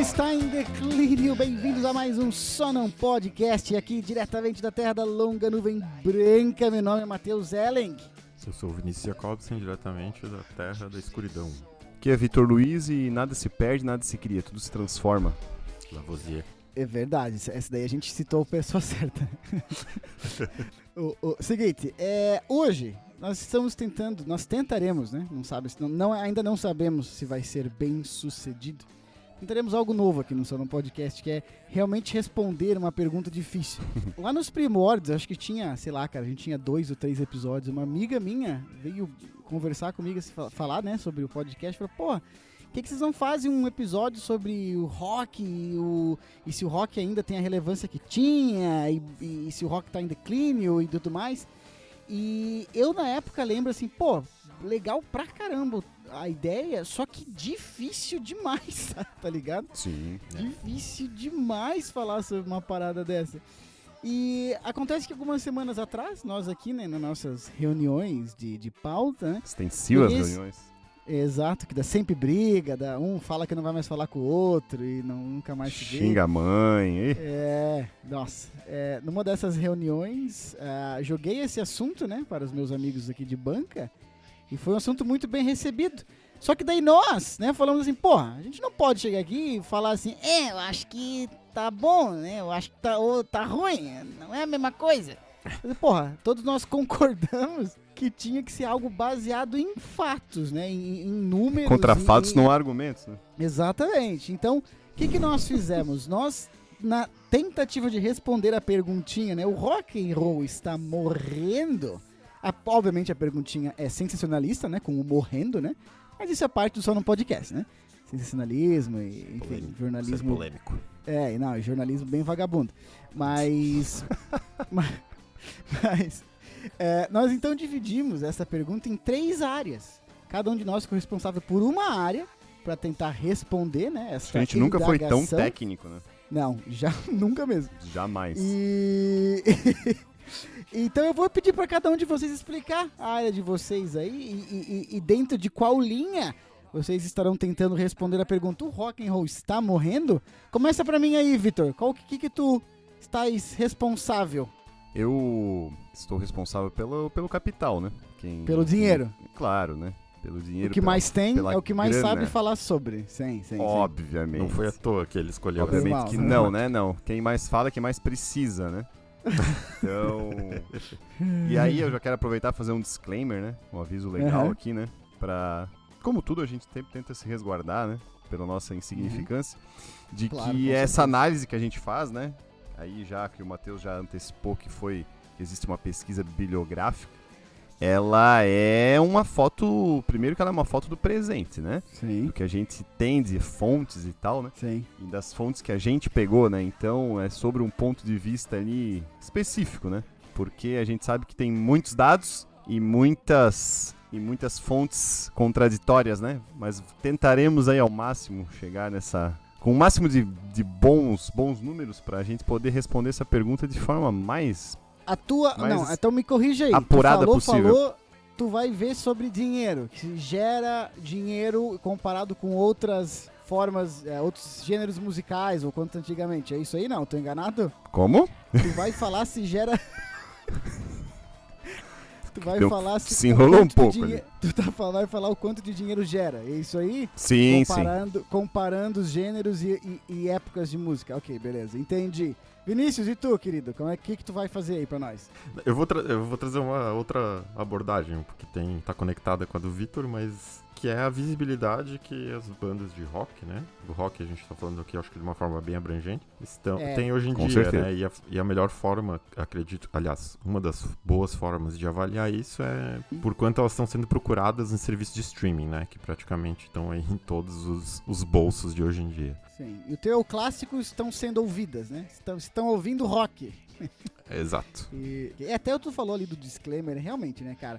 está em declínio, bem-vindos a mais um Só Não Podcast, aqui diretamente da terra da longa nuvem branca. Meu nome é Matheus Elling. Eu sou o Vinícius Jacobsen, diretamente da terra da escuridão. Aqui é Vitor Luiz e nada se perde, nada se cria, tudo se transforma. Lavoisier. É verdade, essa daí a gente citou a pessoa certa. o, o, seguinte, é, hoje nós estamos tentando, nós tentaremos, né? Não sabe, não, não, ainda não sabemos se vai ser bem sucedido. Tentaremos algo novo aqui no Salão Podcast, que é realmente responder uma pergunta difícil. Lá nos primórdios, acho que tinha, sei lá, cara, a gente tinha dois ou três episódios. Uma amiga minha veio conversar comigo, assim, falar, né, sobre o podcast. Falou, pô, por que, que vocês não fazem um episódio sobre o rock e, o, e se o rock ainda tem a relevância que tinha e, e se o rock tá em declínio e tudo mais? E eu na época lembro assim, pô, legal pra caramba a ideia, só que difícil demais, tá ligado? Sim. Difícil demais falar sobre uma parada dessa. E acontece que algumas semanas atrás, nós aqui, né, nas nossas reuniões de, de pauta, né? Extensivas reuniões. Exato, que dá sempre briga, dá, um fala que não vai mais falar com o outro e não, nunca mais se vê. Xinga a mãe. E... É, nossa. É, numa dessas reuniões, uh, joguei esse assunto, né, para os meus amigos aqui de banca e foi um assunto muito bem recebido. Só que daí nós, né, falamos assim, porra, a gente não pode chegar aqui e falar assim, é, eu acho que tá bom, né, eu acho que tá, ou, tá ruim, não é a mesma coisa. Mas, porra, todos nós concordamos que tinha que ser algo baseado em fatos, né, em, em números. Contra fatos, não há argumentos, né? Exatamente. Então, o que, que nós fizemos? nós, na tentativa de responder a perguntinha, né, o rock and roll está morrendo... A, obviamente a perguntinha é sensacionalista, né? Com o morrendo, né? Mas isso é parte do só no podcast, né? Sensacionalismo e, enfim, polêmico. jornalismo. polêmico. É, não, jornalismo bem vagabundo. Mas. mas, mas é, nós então dividimos essa pergunta em três áreas. Cada um de nós ficou responsável por uma área para tentar responder, né? Essa a gente nunca foi tão técnico, né? Não, já nunca mesmo. Jamais. E Então eu vou pedir para cada um de vocês explicar a área de vocês aí e, e, e dentro de qual linha vocês estarão tentando responder a pergunta: o rock and roll está morrendo? Começa para mim aí, Vitor. Qual que, que tu estás responsável? Eu estou responsável pelo, pelo capital, né? Quem, pelo dinheiro. Quem, claro, né? Pelo dinheiro. O que pela, mais tem é o que mais grana. sabe falar sobre. Sim, sim, Obviamente. Não foi à toa que ele escolheu. Obviamente que não, né? Não. Quem mais fala é quem mais precisa, né? Então. e aí eu já quero aproveitar e fazer um disclaimer, né? Um aviso legal uhum. aqui, né? Pra. Como tudo, a gente sempre tenta se resguardar, né? Pela nossa insignificância. Uhum. De claro, que essa análise que a gente faz, né? Aí já que o Matheus já antecipou que foi. Existe uma pesquisa bibliográfica ela é uma foto. Primeiro que ela é uma foto do presente, né? Sim. Do que a gente tem de fontes e tal, né? Sim. E das fontes que a gente pegou, né? Então é sobre um ponto de vista ali específico, né? Porque a gente sabe que tem muitos dados e muitas e muitas fontes contraditórias, né? Mas tentaremos aí ao máximo chegar nessa com o máximo de, de bons bons números para a gente poder responder essa pergunta de forma mais a tua. não, então me corrija aí. Apurada tu falou, possível. falou, tu vai ver sobre dinheiro, que gera dinheiro comparado com outras formas, é, outros gêneros musicais, ou quanto antigamente. É isso aí? Não, tô enganado? Como? Tu vai falar se gera. tu vai Deu, falar se. Se enrolou um pouco. Dinhe... Tu tá, vai falar o quanto de dinheiro gera. É isso aí? Sim, comparando, sim. Comparando os gêneros e, e, e épocas de música. Ok, beleza. Entendi. Vinícius, e tu, querido? Como é que, que tu vai fazer aí pra nós? Eu vou, eu vou trazer uma outra abordagem, porque tem, tá conectada com a do Vitor, mas que é a visibilidade que as bandas de rock, né? Do rock a gente tá falando aqui, acho que de uma forma bem abrangente, estão, é, tem hoje em dia, certeza. né? E a, e a, melhor forma, acredito, aliás, uma das boas formas de avaliar isso é por quanto elas estão sendo procuradas em serviços de streaming, né? Que praticamente estão aí em todos os, os bolsos de hoje em dia. Sim. E o teu clássico estão sendo ouvidas, né? Estão, estão ouvindo rock. Exato. E, e até tu falou ali do disclaimer, realmente, né, cara?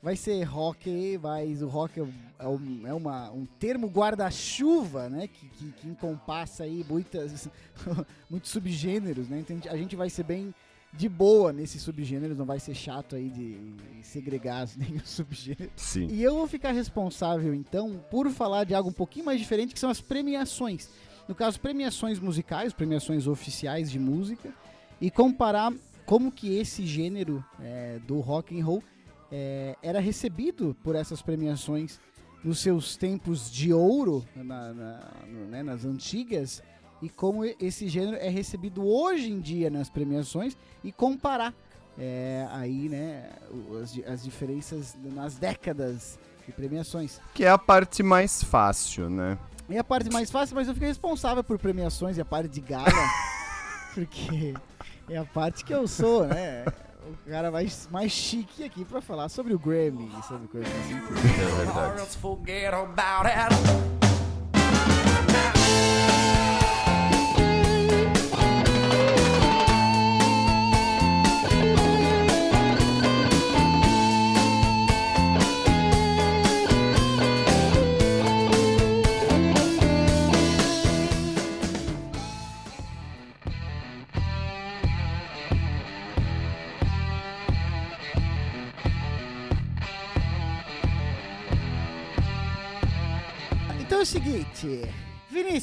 vai ser rock, mas o rock é, um, é uma, um termo guarda-chuva, né? Que, que, que, encompassa aí muitas, muitos subgêneros, né? Então a gente vai ser bem de boa nesses subgêneros, não vai ser chato aí de segregar nem os subgêneros. Sim. E eu vou ficar responsável, então, por falar de algo um pouquinho mais diferente, que são as premiações. No caso, premiações musicais, premiações oficiais de música, e comparar como que esse gênero é, do rock and roll é, era recebido por essas premiações nos seus tempos de ouro, na, na, né, nas antigas, e como esse gênero é recebido hoje em dia nas premiações e comparar é, aí, né, as, as diferenças nas décadas de premiações. Que é a parte mais fácil, né? É a parte mais fácil, mas eu fico responsável por premiações e a parte de gala, porque é a parte que eu sou, né? O cara mais, mais chique aqui pra falar sobre o Grammy e sobre coisas assim. É verdade.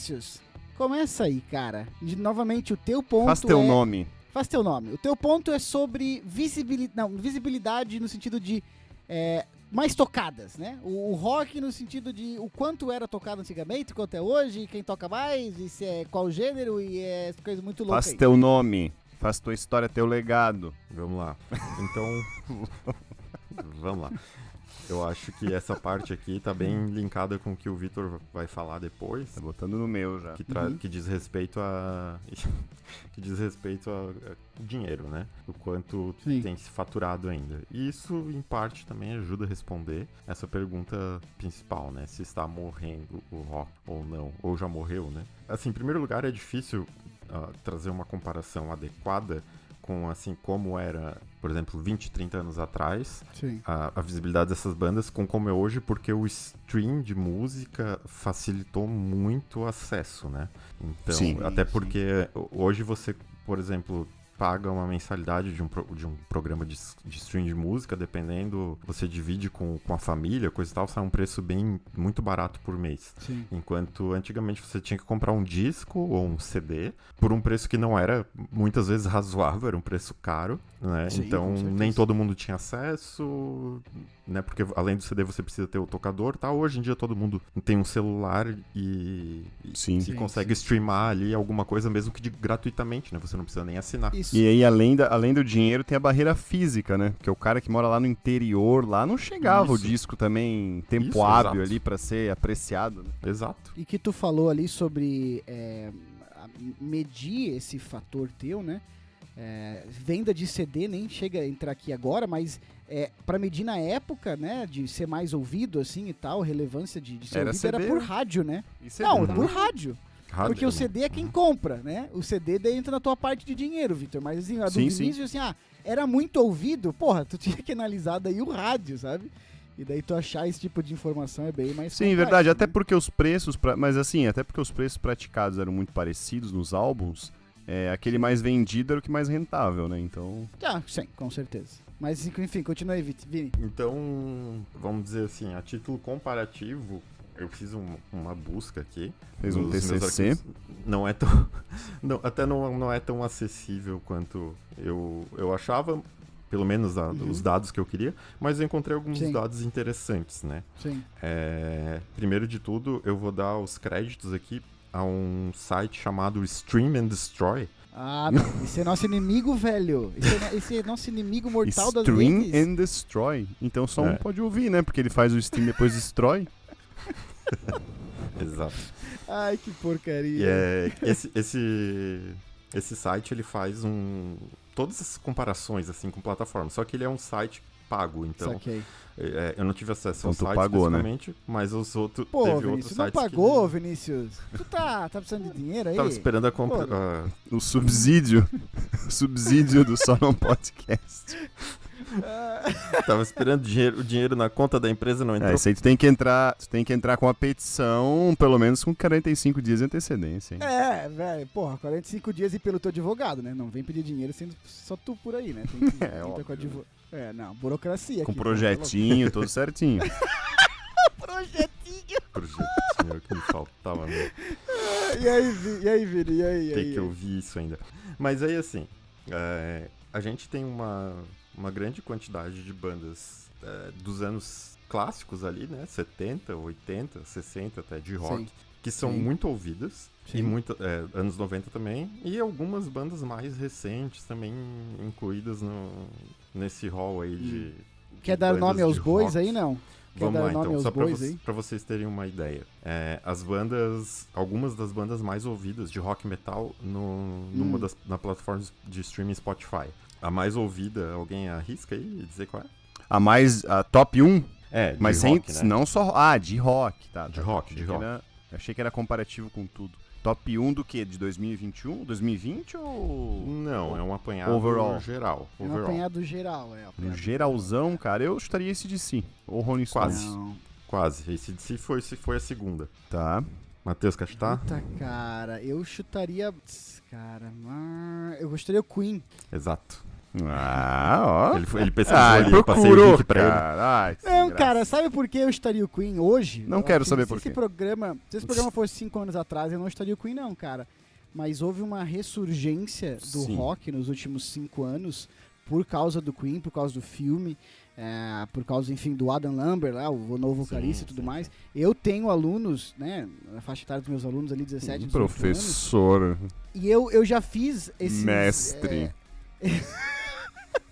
Vinícius, começa aí, cara. De, novamente, o teu ponto Faz teu é... nome. Faz teu nome. O teu ponto é sobre visibilidade, não, visibilidade no sentido de é, mais tocadas, né? O, o, rock no sentido de o quanto era tocado antigamente, quanto é hoje, quem toca mais, e se é qual gênero, e é coisa muito louca Faz aí. teu nome. Faz tua história, teu legado. Vamos lá. Então, vamos lá. Eu acho que essa parte aqui tá bem linkada com o que o Vitor vai falar depois. Tá botando no meu já. Que, Uhum. que diz respeito a. que diz respeito a, dinheiro, né? O quanto Sim. tem se faturado ainda. E isso, em parte, também ajuda a responder essa pergunta principal, né? Se está morrendo o rock ou não, ou já morreu, né? Assim, em primeiro lugar, é difícil ah, trazer uma comparação adequada com, assim, como era, por exemplo, 20, 30 anos atrás, a, a visibilidade dessas bandas com como é hoje, porque o stream de música facilitou muito o acesso, né? Então, Sim, até sim. porque hoje você, por exemplo, paga uma mensalidade de um, pro- de um programa de, de stream de música, dependendo, você divide com, com a família, coisa e tal, sai um preço bem, muito barato por mês. Sim. Enquanto antigamente você tinha que comprar um disco ou um CD por um preço que não era muitas vezes razoável, era um preço caro, né? Sim, então nem todo mundo tinha acesso, né? Porque além do CD você precisa ter o tocador, tá? Hoje em dia todo mundo tem um celular e, e, Sim. e Sim, consegue streamar ali alguma coisa mesmo que de, gratuitamente, né? Você não precisa nem assinar. Isso. E aí, além, da, além do dinheiro, tem a barreira física, né? Porque o cara que mora lá no interior, lá não chegava Isso. o disco também em tempo Isso, hábil exato. ali pra ser apreciado. Né? Exato. E que tu falou ali sobre é, medir esse fator teu, né? É, venda de CD nem chega a entrar aqui agora, mas é, para medir na época, né, de ser mais ouvido assim e tal, relevância de, de ser Era ouvido era CD, por né? rádio, né? E CD Não, também. por rádio. Rádio, Porque o? CD é quem compra, né? O CD daí entra na tua parte de dinheiro, Vitor. Mas assim, a do Sim, sim. Vinícius, assim, ah, era muito ouvido, porra, tu tinha que analisar daí o rádio, sabe? E daí tu achar esse tipo de informação é bem mais Sim, complexo, verdade. Até né? porque os preços, pra- mas assim, até porque os preços praticados eram muito parecidos nos álbuns, é, aquele mais vendido era o que mais rentável, né? Então, Ah, sim, com certeza. Mas enfim, continua aí, Vini. Então, vamos dizer assim, a título comparativo, eu fiz um- uma busca aqui. fez um TCC. arquivos. Não é tão. não, até não, não é tão acessível quanto eu, eu achava, pelo menos a- Uhum. os dados que eu queria, mas eu encontrei alguns Sim. dados interessantes, né? Sim. É, primeiro de tudo, eu vou dar os créditos aqui a um site chamado Stream and Destroy. Ah, não. Esse é nosso inimigo, velho. Esse é, esse é nosso inimigo mortal das Stream and Destroy. Então só um É. pode ouvir, né? Porque ele faz o stream e depois destrói. Exato. Ai, que porcaria. E é, esse, esse, esse site ele faz um todas as comparações assim com plataformas, só que ele é um site pago, então Saquei. é, eu não tive acesso Então ao tu site pagou, né? especificamente, mas os outros Pô, teve outros Vinícius, não sites pagou, que Vinícius? Tu tá, tá precisando de dinheiro aí? tava esperando a compra. Pô, ah, O subsídio. o subsídio do Só Não Podcast. Tava esperando dinheiro, o dinheiro na conta da empresa não entrou. É, isso aí tu tem que entrar, tu tem que entrar com a petição, pelo menos com 45 dias de antecedência, hein? É, velho, porra, 45 dias e pelo teu advogado, né? Não vem pedir dinheiro sendo só tu por aí, né? Tem que É, entrar óbvio, com advo... É, não, burocracia. Com aqui, projetinho, tudo certinho. Projetinho. Projetinho que me faltava mesmo. E aí, Vi- e aí, Vini? E aí? e Tem que ouvir isso ainda. Mas aí, assim, é, a gente tem uma, uma grande quantidade de bandas é, dos anos clássicos ali, né? 70, 80, 60 até de rock, Sim. que são Sim. muito ouvidas. Sim. E muito, é, anos 90 também. E algumas bandas mais recentes também incluídas no, nesse hall aí de. de Quer dar nome aos bois aí, não? Quer Vamos dar lá, nome então, aos só pra, bois vo- vocês terem uma ideia. É, as bandas, algumas das bandas mais ouvidas de rock metal no, numa Hum. das na plataformas de streaming Spotify. A mais ouvida, alguém arrisca aí e dizer qual é? A mais, a top 1, É, de mas sem, rock, né? não só, ah, de rock, tá. De tá, rock, achei de que rock. era- achei que era comparativo com tudo. Top 1 do que? De 2021? 2020 ou... Não, é um apanhado Overall. geral. É um Overall. apanhado geral, é. um geralzão, cara, eu chutaria esse de si. Ou Rolling Stones. Quase. Não. Quase. Esse de si foi, se foi a segunda. Tá. Matheus, quer chutar? Puta, cara, eu chutaria. Cara, mas- eu gostaria o Queen. Exato. Ah, ó. Ele, foi- ele pesquisou Ah, ali, eu passei o procurou, link pra ele. cara. Ai, Não, graça. cara, sabe por que eu estaria o Queen hoje? Não Eu quero acho que saber se por esse quê. programa, se esse programa fosse cinco anos atrás, eu não estaria o Queen, não, cara. Mas houve uma ressurgência do Sim. rock nos últimos cinco anos por causa do Queen, por causa do filme, é, por causa, enfim, do Adam Lambert, lá, o novo vocalista e tudo sim, mais. Eu tenho alunos, né, na faixa etária dos meus alunos ali, 17, 18 anos, Professor, e eu, eu já fiz esses... mestre. é,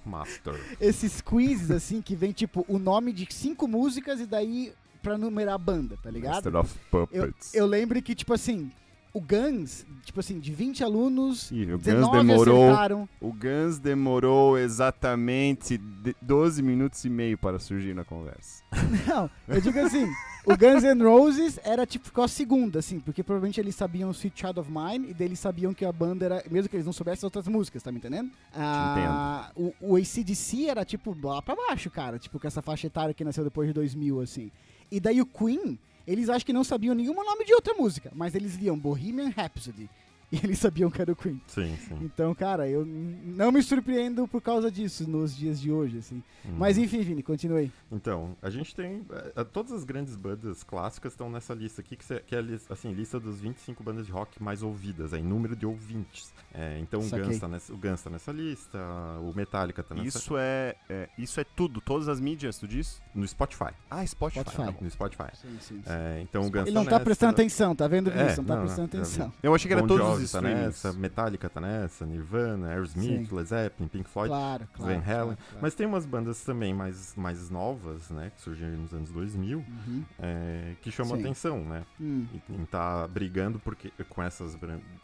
Master. esses quizzes, assim, que vem, tipo, o nome de cinco músicas e daí pra numerar a banda, tá ligado? Master of Puppets. Eu lembro que, tipo assim, o Guns, tipo assim, de 20 alunos, Ih, o Guns 19 demorou. acertaram. O Guns demorou exatamente de- 12 minutos e meio para surgir na conversa. Não, eu digo assim, o Guns N' Roses era tipo ficou a segunda, assim, porque provavelmente eles sabiam o Sweet Child of Mine e daí eles sabiam que a banda era, mesmo que eles não soubessem outras músicas, tá me entendendo? Ah, o, o ACDC era tipo lá pra baixo, cara, tipo com essa faixa etária que nasceu depois de 2000, assim. E daí o Queen, eles acho que não sabiam nenhum nome de outra música, mas eles liam Bohemian Rhapsody. E eles sabiam que era o Queen. Sim, sim. Então, cara, eu não me surpreendo por causa disso nos dias de hoje, assim. Uhum. Mas enfim, Vini, continue. Então, a gente tem. eh, todas as grandes bandas clássicas estão nessa lista aqui, que, cê- que é a assim, lista dos 25 bandas de rock mais ouvidas, em número de ouvintes. É, então o Saquei. Guns, tá nessa, o Guns tá nessa lista, o Metallica tá nessa Isso é, é- isso é tudo, todas as mídias, tu diz? No Spotify. Ah, Spotify. Spotify. tá. No Spotify. Sim, sim. É, então o Guns Ele não tá nessa, prestando atenção, tá vendo, É, Vinícius? não tá não, prestando não, atenção. Eu achei que era Bon todos Jovi tá nessa, Metallica tá nessa, Nirvana, Aerosmith, Sim. Led Zeppelin, Pink Floyd, Claro, claro. Van Halen. claro, claro. Mas tem umas bandas também mais, mais novas, né, que surgiram nos anos 2000, Uhum. é, que chamam Sim. atenção, né? Hum, E, e tá brigando porque, com essas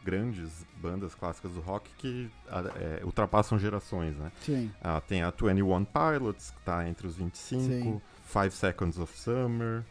grandes bandas clássicas do rock que é, ultrapassam gerações, né? sim. Ah, tem a 21 Pilots, que tá entre os 25, Sim. Five Seconds of Summer,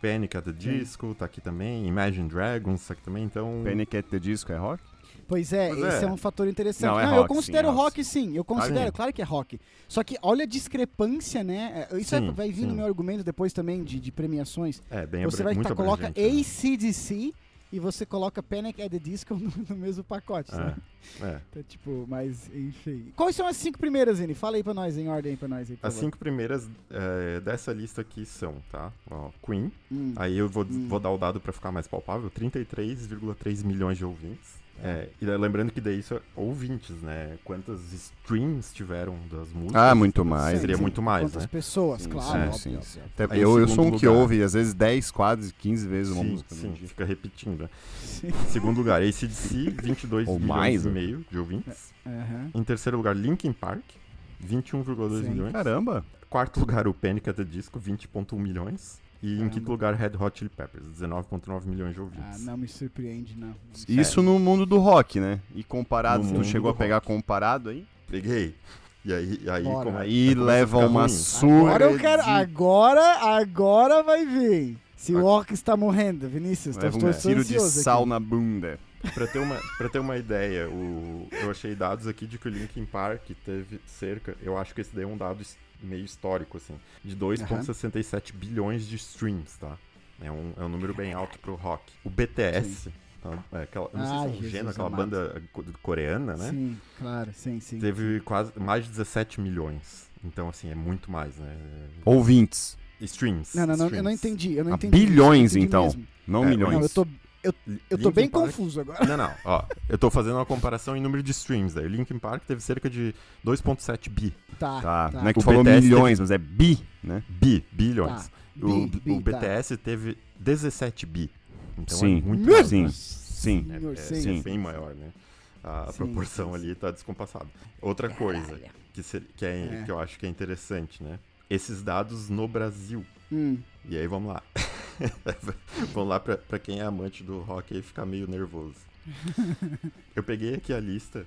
Panic at the Disco, tá aqui também, Imagine Dragons, tá aqui também, então... Panic at the Disco é rock? Pois é, Pois esse é. é. um fator interessante. Não, é eu rock, considero sim, é rock, rock, sim. Eu considero, sim. claro que é rock. Só que olha a discrepância, né? É, Isso é- Sim, vai vir no sim. meu argumento depois também de, de premiações. É, bem Você vai muito tá, coloca né? ACDC e você coloca Panic at the Disco no, no mesmo pacote, sabe? É, é. Então, tipo, mas enfim. Quais são as cinco primeiras, Vini? Fala aí pra nós, em ordem aí pra nós aí, As favor. cinco primeiras é, dessa lista aqui são, tá? Ó, Queen, Hum. aí eu vou, Hum. vou dar o dado pra ficar mais palpável, 33,3 milhões de ouvintes. É, e lembrando que daí isso é ouvintes, né? Quantas streams tiveram das músicas? Ah, muito mais. Seria Sim, muito mais, Quantas né? pessoas, Sim, claro. sim, óbvio, sim, sim. Até Aí, eu, eu sou um segundo que lugar- ouve, às vezes, 10, quase 15 vezes uma Sim, música sim, no dia. fica repetindo. né? Sim. Segundo lugar, ACDC, 22 Ou milhões mais, e né? meio de ouvintes. Aham. Em terceiro lugar, Linkin Park, 21,2 Sim. milhões. Caramba! Quarto lugar, o Panic! at the Disco, 20,1 milhões. E em Caramba. quinto lugar, Red Hot Chili Peppers, 19,9 milhões de Ah, ouvintes. não me surpreende, não. Isso no mundo do rock, né? E comparado, No tu chegou a pegar rock. comparado aí? Peguei. E aí, e aí, como, Aí começa a leva uma surra. Agora eu quero. Agora, agora vai vir. Se o Orc está morrendo, Vinícius, tô, um tiro de sal aqui. na bunda. Pra ter uma, pra ter uma ideia, o, eu achei dados aqui de que o Linkin Park teve cerca, eu acho que esse daí é um dado meio histórico, assim, de 2,67 bilhões de streams, tá? É um, é um número bem alto pro rock. O BTS, tá? É aquela, eu não sei Ai, se é um gênero, aquela amado. banda co- coreana, né? Sim, claro, sim, sim. Teve quase mais de 17 milhões. Então, assim, é muito mais, né? Ouvintes. Streams. Não, não, não, eu não streams. entendi. Eu não Ah, entendi. bilhões, Eu entendi então. mesmo. Não É, milhões. Não, eu tô, eu tô Linkin bem Park- confuso agora. Não, não, ó. Eu tô fazendo uma comparação em número de streams. Daí. O Linkin Park teve cerca de 2,7 bi. Tá, Tá, tá. não é que O tu falou BTS milhões, mas é bi, né? Bi, bilhões. Tá. O, Bi, bi, o tá. BTS teve 17 bi. Então Sim. é muito mais. Sim, sim. É, é- sim. é bem maior, né? A, Sim, proporção sim, ali tá descompassada. Outra coisa Caralho. que, se- que, é, É. que eu acho que é interessante, né? Esses dados no Brasil. Hum, E aí vamos lá. vamos lá pra, pra quem é amante do rock aí ficar meio nervoso. Eu peguei aqui a lista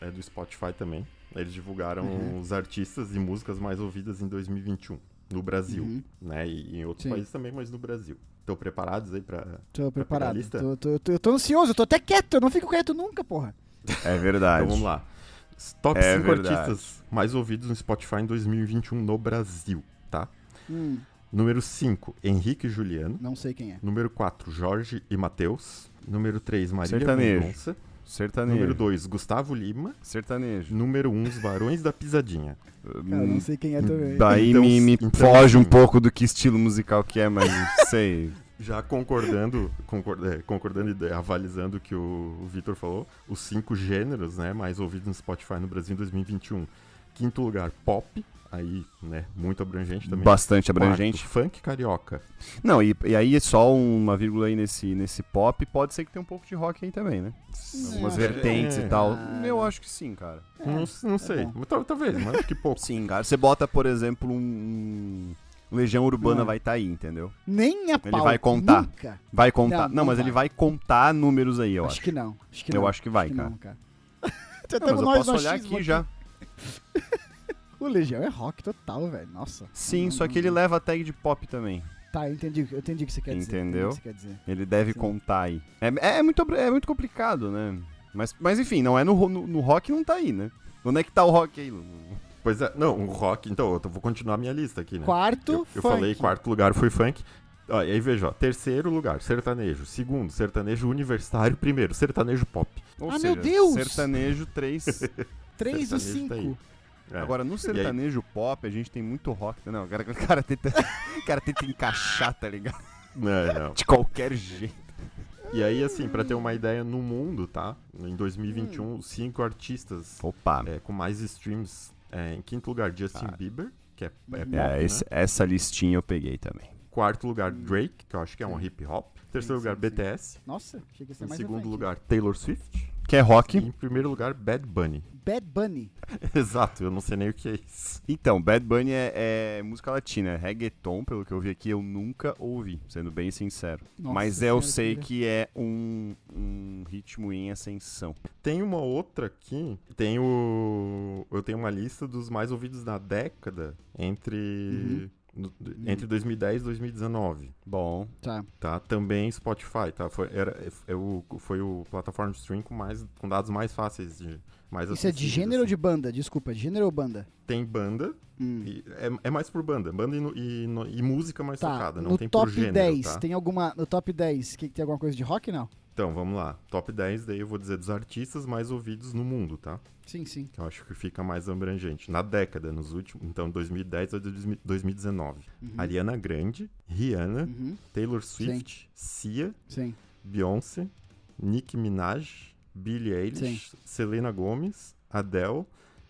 é, do Spotify também. Eles divulgaram Uhum. os artistas e músicas mais ouvidas em 2021 no Brasil, Uhum. né? E em outros Sim. países também, mas no Brasil. Estão preparados aí pra. tô preparado. lista? Tô, tô, tô, eu tô ansioso, eu tô até quieto, eu não fico quieto nunca, porra. É verdade. Então vamos lá. Top É 5 verdade. artistas mais ouvidos no Spotify em 2021 no Brasil, tá? Hum, Número 5, Henrique e Juliano. não sei quem é. Número 4, Jorge e Matheus. Número 3, Marília Sertanejo. Mendonça. Sertanejo. Número 2, Gustavo Lima. Sertanejo. Número 1, um, Os Barões da Pisadinha. Cara, não sei quem é também. Daí Então, me, me então, foge um sim. pouco do que estilo musical que é, mas sei. Já concordando, concor- é, concordando e avalizando o que o, o Vitor falou, os cinco gêneros né, mais ouvidos no Spotify no Brasil em 2021. Quinto lugar, pop. Aí, né, muito abrangente também. Bastante Quarto, abrangente. funk carioca. Não, e, e aí só uma vírgula aí nesse, nesse pop, pode ser que tenha um pouco de rock aí também, né? Algumas acho vertentes que- e tal. Eu acho que sim, cara. É, não, não sei. bom. Mas tal- talvez, mas que pouco. Sim, cara. Você bota, por exemplo, um. Legião Urbana Ah. vai estar aí, entendeu? Nem a Ele pau. vai contar. Nunca. Vai contar. Não, Não, mas vai. ele vai contar números aí, eu acho, acho. que não. Acho que Eu não. acho que vai, Acho cara. não, cara. Não, mas eu posso olhar aqui já. O Legião é rock total, velho. Nossa. Sim, Não, só não, que ele não. leva a tag de pop também. Tá, eu entendi, eu entendi o que você quer dizer. Entendeu? entendi o que dizer. Ele deve Sim. contar aí. É, é, muito, abr- é muito complicado, né? Mas, mas enfim, não é no, no, no rock não tá aí, né? Onde é que tá o rock aí? Lu? Pois é, não, o rock, então, eu vou continuar a minha lista aqui, né? Quarto, Eu, eu falei quarto lugar foi funk. Ó, e aí veja, ó, terceiro lugar, sertanejo. Segundo, sertanejo universitário. Primeiro, sertanejo pop. Ou Ah, seja, meu Deus! Sertanejo 3. 3 e sertanejo tá aí. 5. É. Agora, no sertanejo pop, a gente tem muito rock. Não, o cara, o cara, tenta, o cara tenta encaixar, tá ligado? Não, não. De qualquer jeito. E aí, assim, pra ter uma ideia, no mundo, tá? Em 2021, Hum. cinco artistas Opa. é, com mais streams. é, em quinto lugar, Justin Ah. Bieber, que é, é Uhum. pop, É, né? esse- essa listinha eu peguei também. Quarto lugar, Drake, que eu acho que é um hip hop. Terceiro Sim, lugar, sim, sim. BTS. Nossa, achei que ia ser Em mais segundo lugar, Taylor Swift. Que é rock. E em primeiro lugar, Bad Bunny. Bad Bunny. Exato, eu não sei nem o que é isso. Então, Bad Bunny é, é música latina, é reggaeton, pelo que eu vi aqui, eu nunca ouvi, sendo bem sincero. Nossa Mas eu sei que- que é um, um ritmo em ascensão. Tem uma outra aqui, tem o... Eu tenho uma lista dos mais ouvidos na década entre... no- entre 2010 e 2019, Bom, Tá. tá? Também Spotify, tá? Foi, era, é o, foi o plataforma de stream com, mais, com dados mais fáceis, de, mais Isso é de gênero ou assim. de banda? Desculpa, de gênero ou banda? Tem banda, Hum. e é, é mais por banda, banda e, no- e no- e música mais Tá, tocada, não no tem top por gênero, 10, tá? tem alguma. No top 10, que, tem alguma coisa de rock, não? Então, vamos lá. Top 10, daí eu vou dizer dos artistas mais ouvidos no mundo, tá? Sim, sim. Que eu acho que fica mais abrangente. Na década, nos últimos. Então, 2010 a 2019. Uhum. Ariana Grande, Rihanna, Uhum. Taylor Swift, Cia, Sim. Beyoncé, Nicki Minaj, Billie Eilish, Selena Gomez, Adele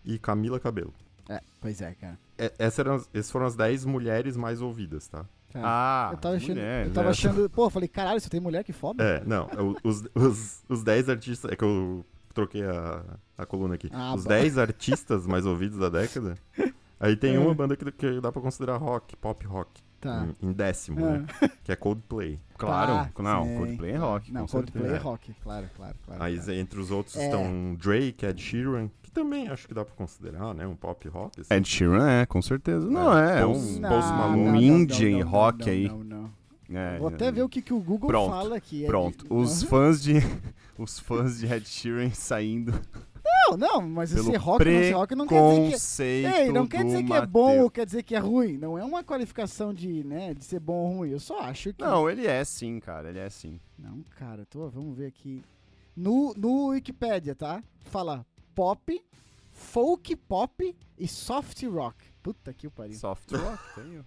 e Camila Cabello. É, pois é, cara. É, essas, eram as, essas foram as 10 mulheres mais ouvidas, tá? Tá. ah, eu tava achando. mulheres, eu tava é. achando. Pô, eu falei, caralho, você tem mulher que foda? É, não. Os, os, os 10 artistas. É que eu troquei a, a coluna aqui. Ah, os bom. 10 artistas mais ouvidos da década. Aí tem É. uma banda que, que dá pra considerar rock, pop rock. Tá. Em, em décimo, Ah. né? Que é Coldplay. Claro, Tá, não, sim. Coldplay é rock. Não, Coldplay é rock, claro, claro, claro. Aí claro. entre os outros É. estão Drake, Ed Sheeran, que também acho que dá pra considerar, né? Um pop rock. assim. Ed Sheeran é, com certeza. Não, é, é um, Post Malone. um indie rock aí. Não, não. É, Vou até ver o que, que o Google Pronto, fala aqui. É Pronto, de- os fãs de os fãs de Ed Sheeran saindo Não, não, mas pelo ser rock não ser rock não quer dizer que é... Ei, não quer dizer que é bom Mateus. ou quer dizer que é ruim. Não é uma qualificação de, né, de ser bom ou ruim. Eu só acho que... Não, ele é sim, cara, ele é sim. Não, cara, tô, vamos ver aqui. No, no Wikipedia, tá? Fala pop, folk pop e soft rock. Puta que o pariu. Soft rock, tem.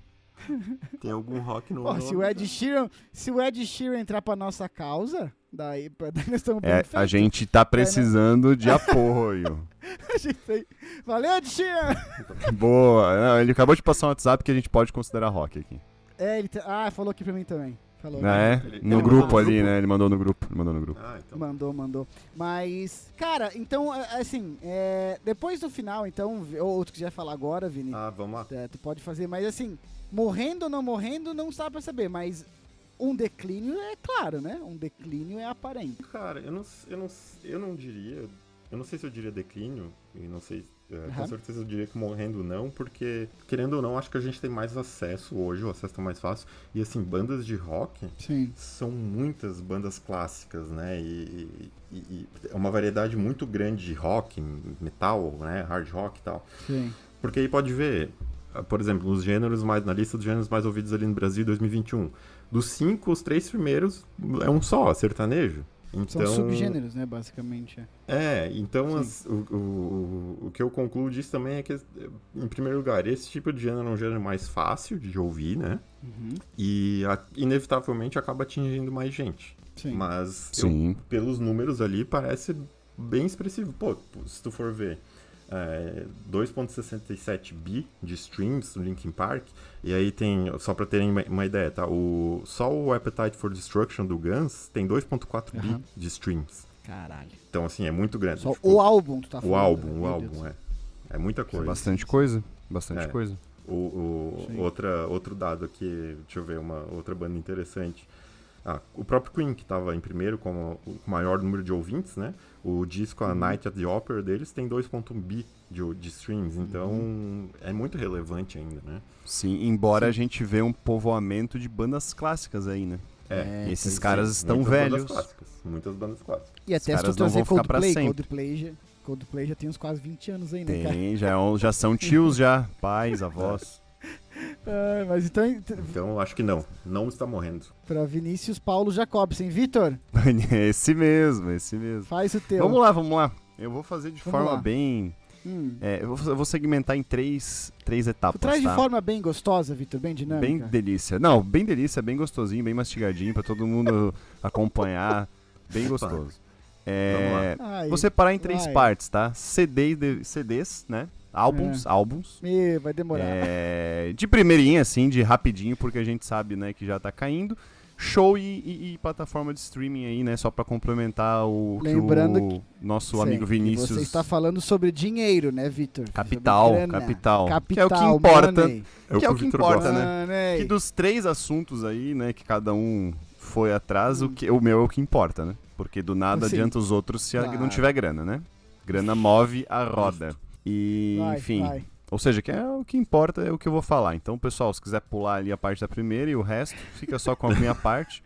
Tem algum rock no Pô, se o Ed Sheeran, se o Ed Sheeran entrar pra nossa causa, daí, daí nós estamos bem É, a gente tá precisando de apoio. A gente tem- Valeu, Ed Sheeran! Boa. Não, ele acabou de passar um WhatsApp que a gente pode considerar rock aqui. É, ele tá- ah, falou aqui pra mim também. Falou. É, Ele- no ele grupo ali, grupo? né? Ele mandou no grupo. Ele mandou no grupo. Ah, então. Mandou, mandou. Mas, cara, então, é, assim, é, depois do final, então, ou tu quiser falar agora, Vini, Ah, vamos lá. é, tu pode fazer, mas assim, morrendo ou não morrendo, não dá pra saber, mas um declínio é claro, né? Um declínio é aparente. Cara, eu não, eu não, eu não diria. Eu não sei se eu diria declínio, e não sei. é, Com Aham. certeza eu diria que morrendo não, porque, querendo ou não, acho que a gente tem mais acesso hoje, o acesso tá mais fácil. E assim, bandas de rock Sim. são muitas bandas clássicas, né? E, e- e é uma variedade muito grande de rock, metal, né? Hard rock e tal. Sim. Porque aí pode ver, por exemplo, nos gêneros mais na lista dos gêneros mais ouvidos ali no Brasil em 2021. Dos cinco, os três primeiros é um só, sertanejo. São Então, subgêneros, né, basicamente. é. É, então as- o, o, o- que eu concluo disso também é que, em primeiro lugar, esse tipo de gênero é um gênero mais fácil de ouvir, né? Uhum. E a- inevitavelmente acaba atingindo mais gente. Sim. Mas eu- Sim. pelos números ali parece bem expressivo. Pô, se tu for ver é, 2.67 bi de streams do Linkin Park, e aí tem, só pra terem uma, ideia, tá? O, só o Appetite for Destruction do Guns tem 2.4 bi Aham. de streams. Caralho. Então, assim, é muito grande. Só Tipo, o álbum, tu tá o falando. álbum, né? o álbum, Deus. é. É muita coisa. Bastante coisa. Bastante É. coisa. O, o- outra, outro dado aqui, deixa eu ver, uma outra banda interessante. Ah, o próprio Queen, que estava em primeiro como o maior número de ouvintes, né? O disco Uhum. A Night at the Opera deles tem 2.1 bi de, de streams, então Uhum. é muito relevante ainda, né? Sim, embora Sim. a gente vê um povoamento de bandas clássicas aí, né? É, E esses caras é. estão muitas velhos. Bandas clássicas, muitas bandas clássicas. E até se caras tu não trazer vão ficar pra Coldplay, sempre. Coldplay já, Coldplay já tem uns quase 20 anos aí, né, cara? Tem, já, é já são tios já, pais, avós. Ah, mas então, ent- Então eu acho que não, não está morrendo. pra Vinícius Paulo Jacobsen. Vitor, esse mesmo, esse mesmo. faz o teu. Vamos lá, vamos lá. Eu vou fazer de Vamos forma lá. bem. Hum. é, eu, vou, eu vou segmentar em três, três Tu etapas. traz tá? de forma bem gostosa, Vitor, bem dinâmica. Bem delícia. Não, bem delícia, bem gostosinho, bem mastigadinho pra todo mundo acompanhar. Bem gostoso. É, vou separar em três vai. partes, tá? CD, CDs, né? Álbuns, álbuns. Ih, vai demorar. É, de primeirinha, assim, de rapidinho, porque a gente sabe, né, que já tá caindo. Show e, e- e plataforma de streaming aí, né? Só pra complementar o Lembrando que o nosso Sim, amigo que Vinícius. Você está falando sobre dinheiro, né, Vitor? Capital, capital. Capital, Que é o que importa. money. É Que é o que Vitor importa, gosta. né? Que dos três assuntos aí, né, que cada um foi atrás, Hum. o, que, o meu é o que importa, né? Porque do nada Sim. adianta os outros se Claro. não tiver grana, né? Grana move a roda. E, Vai, enfim. vai. Ou seja, que é o que importa é o que eu vou falar. Então, pessoal, se quiser pular ali a parte da primeira e o resto, fica só com a minha parte.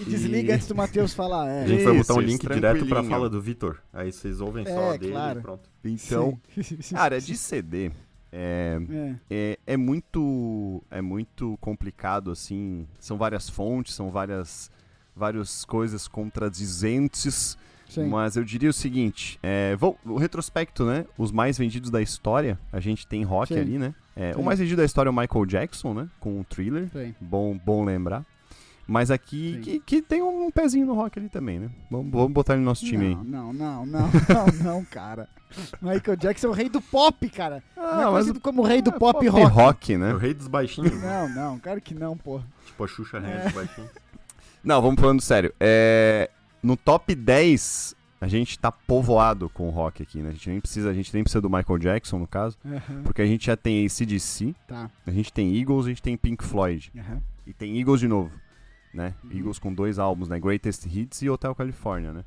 E desliga E- antes do Matheus falar. É. A gente vai Isso, botar um link direto pra tranquilinho. fala do Vitor. Aí vocês ouvem só É, a dele claro. e pronto. Então, Sim. cara, de CD, é, É. é, é muito é muito complicado assim são várias fontes são várias várias coisas contradizentes Sim. mas eu diria o seguinte é, vou, o retrospecto né os mais vendidos da história a gente tem rock Sim. ali né É, o mais vendido da história é o Michael Jackson né com o Thriller Sim. bom bom lembrar mas aqui que, que tem um pezinho no rock ali também né vamos, vamos botar ele no nosso time aí Não, não, não, não, não, não, cara. Michael Jackson é o rei do pop, cara. não é Ah, mas conhecido como o rei do é pop, pop rock. rock É o né rei dos baixinhos. Não, não, claro que não, pô. tipo a Xuxa Rei É. dos baixinhos. Não, vamos falando sério. É, no top 10, a gente tá povoado com o rock aqui, né? A gente nem precisa, a gente nem precisa do Michael Jackson, no caso, Aham, porque a gente já tem ACDC, Tá. a gente tem Eagles, a gente tem Pink Floyd. aham. E tem Eagles de novo, né? Uhum. Eagles com dois álbuns, né? Greatest Hits e Hotel California, né?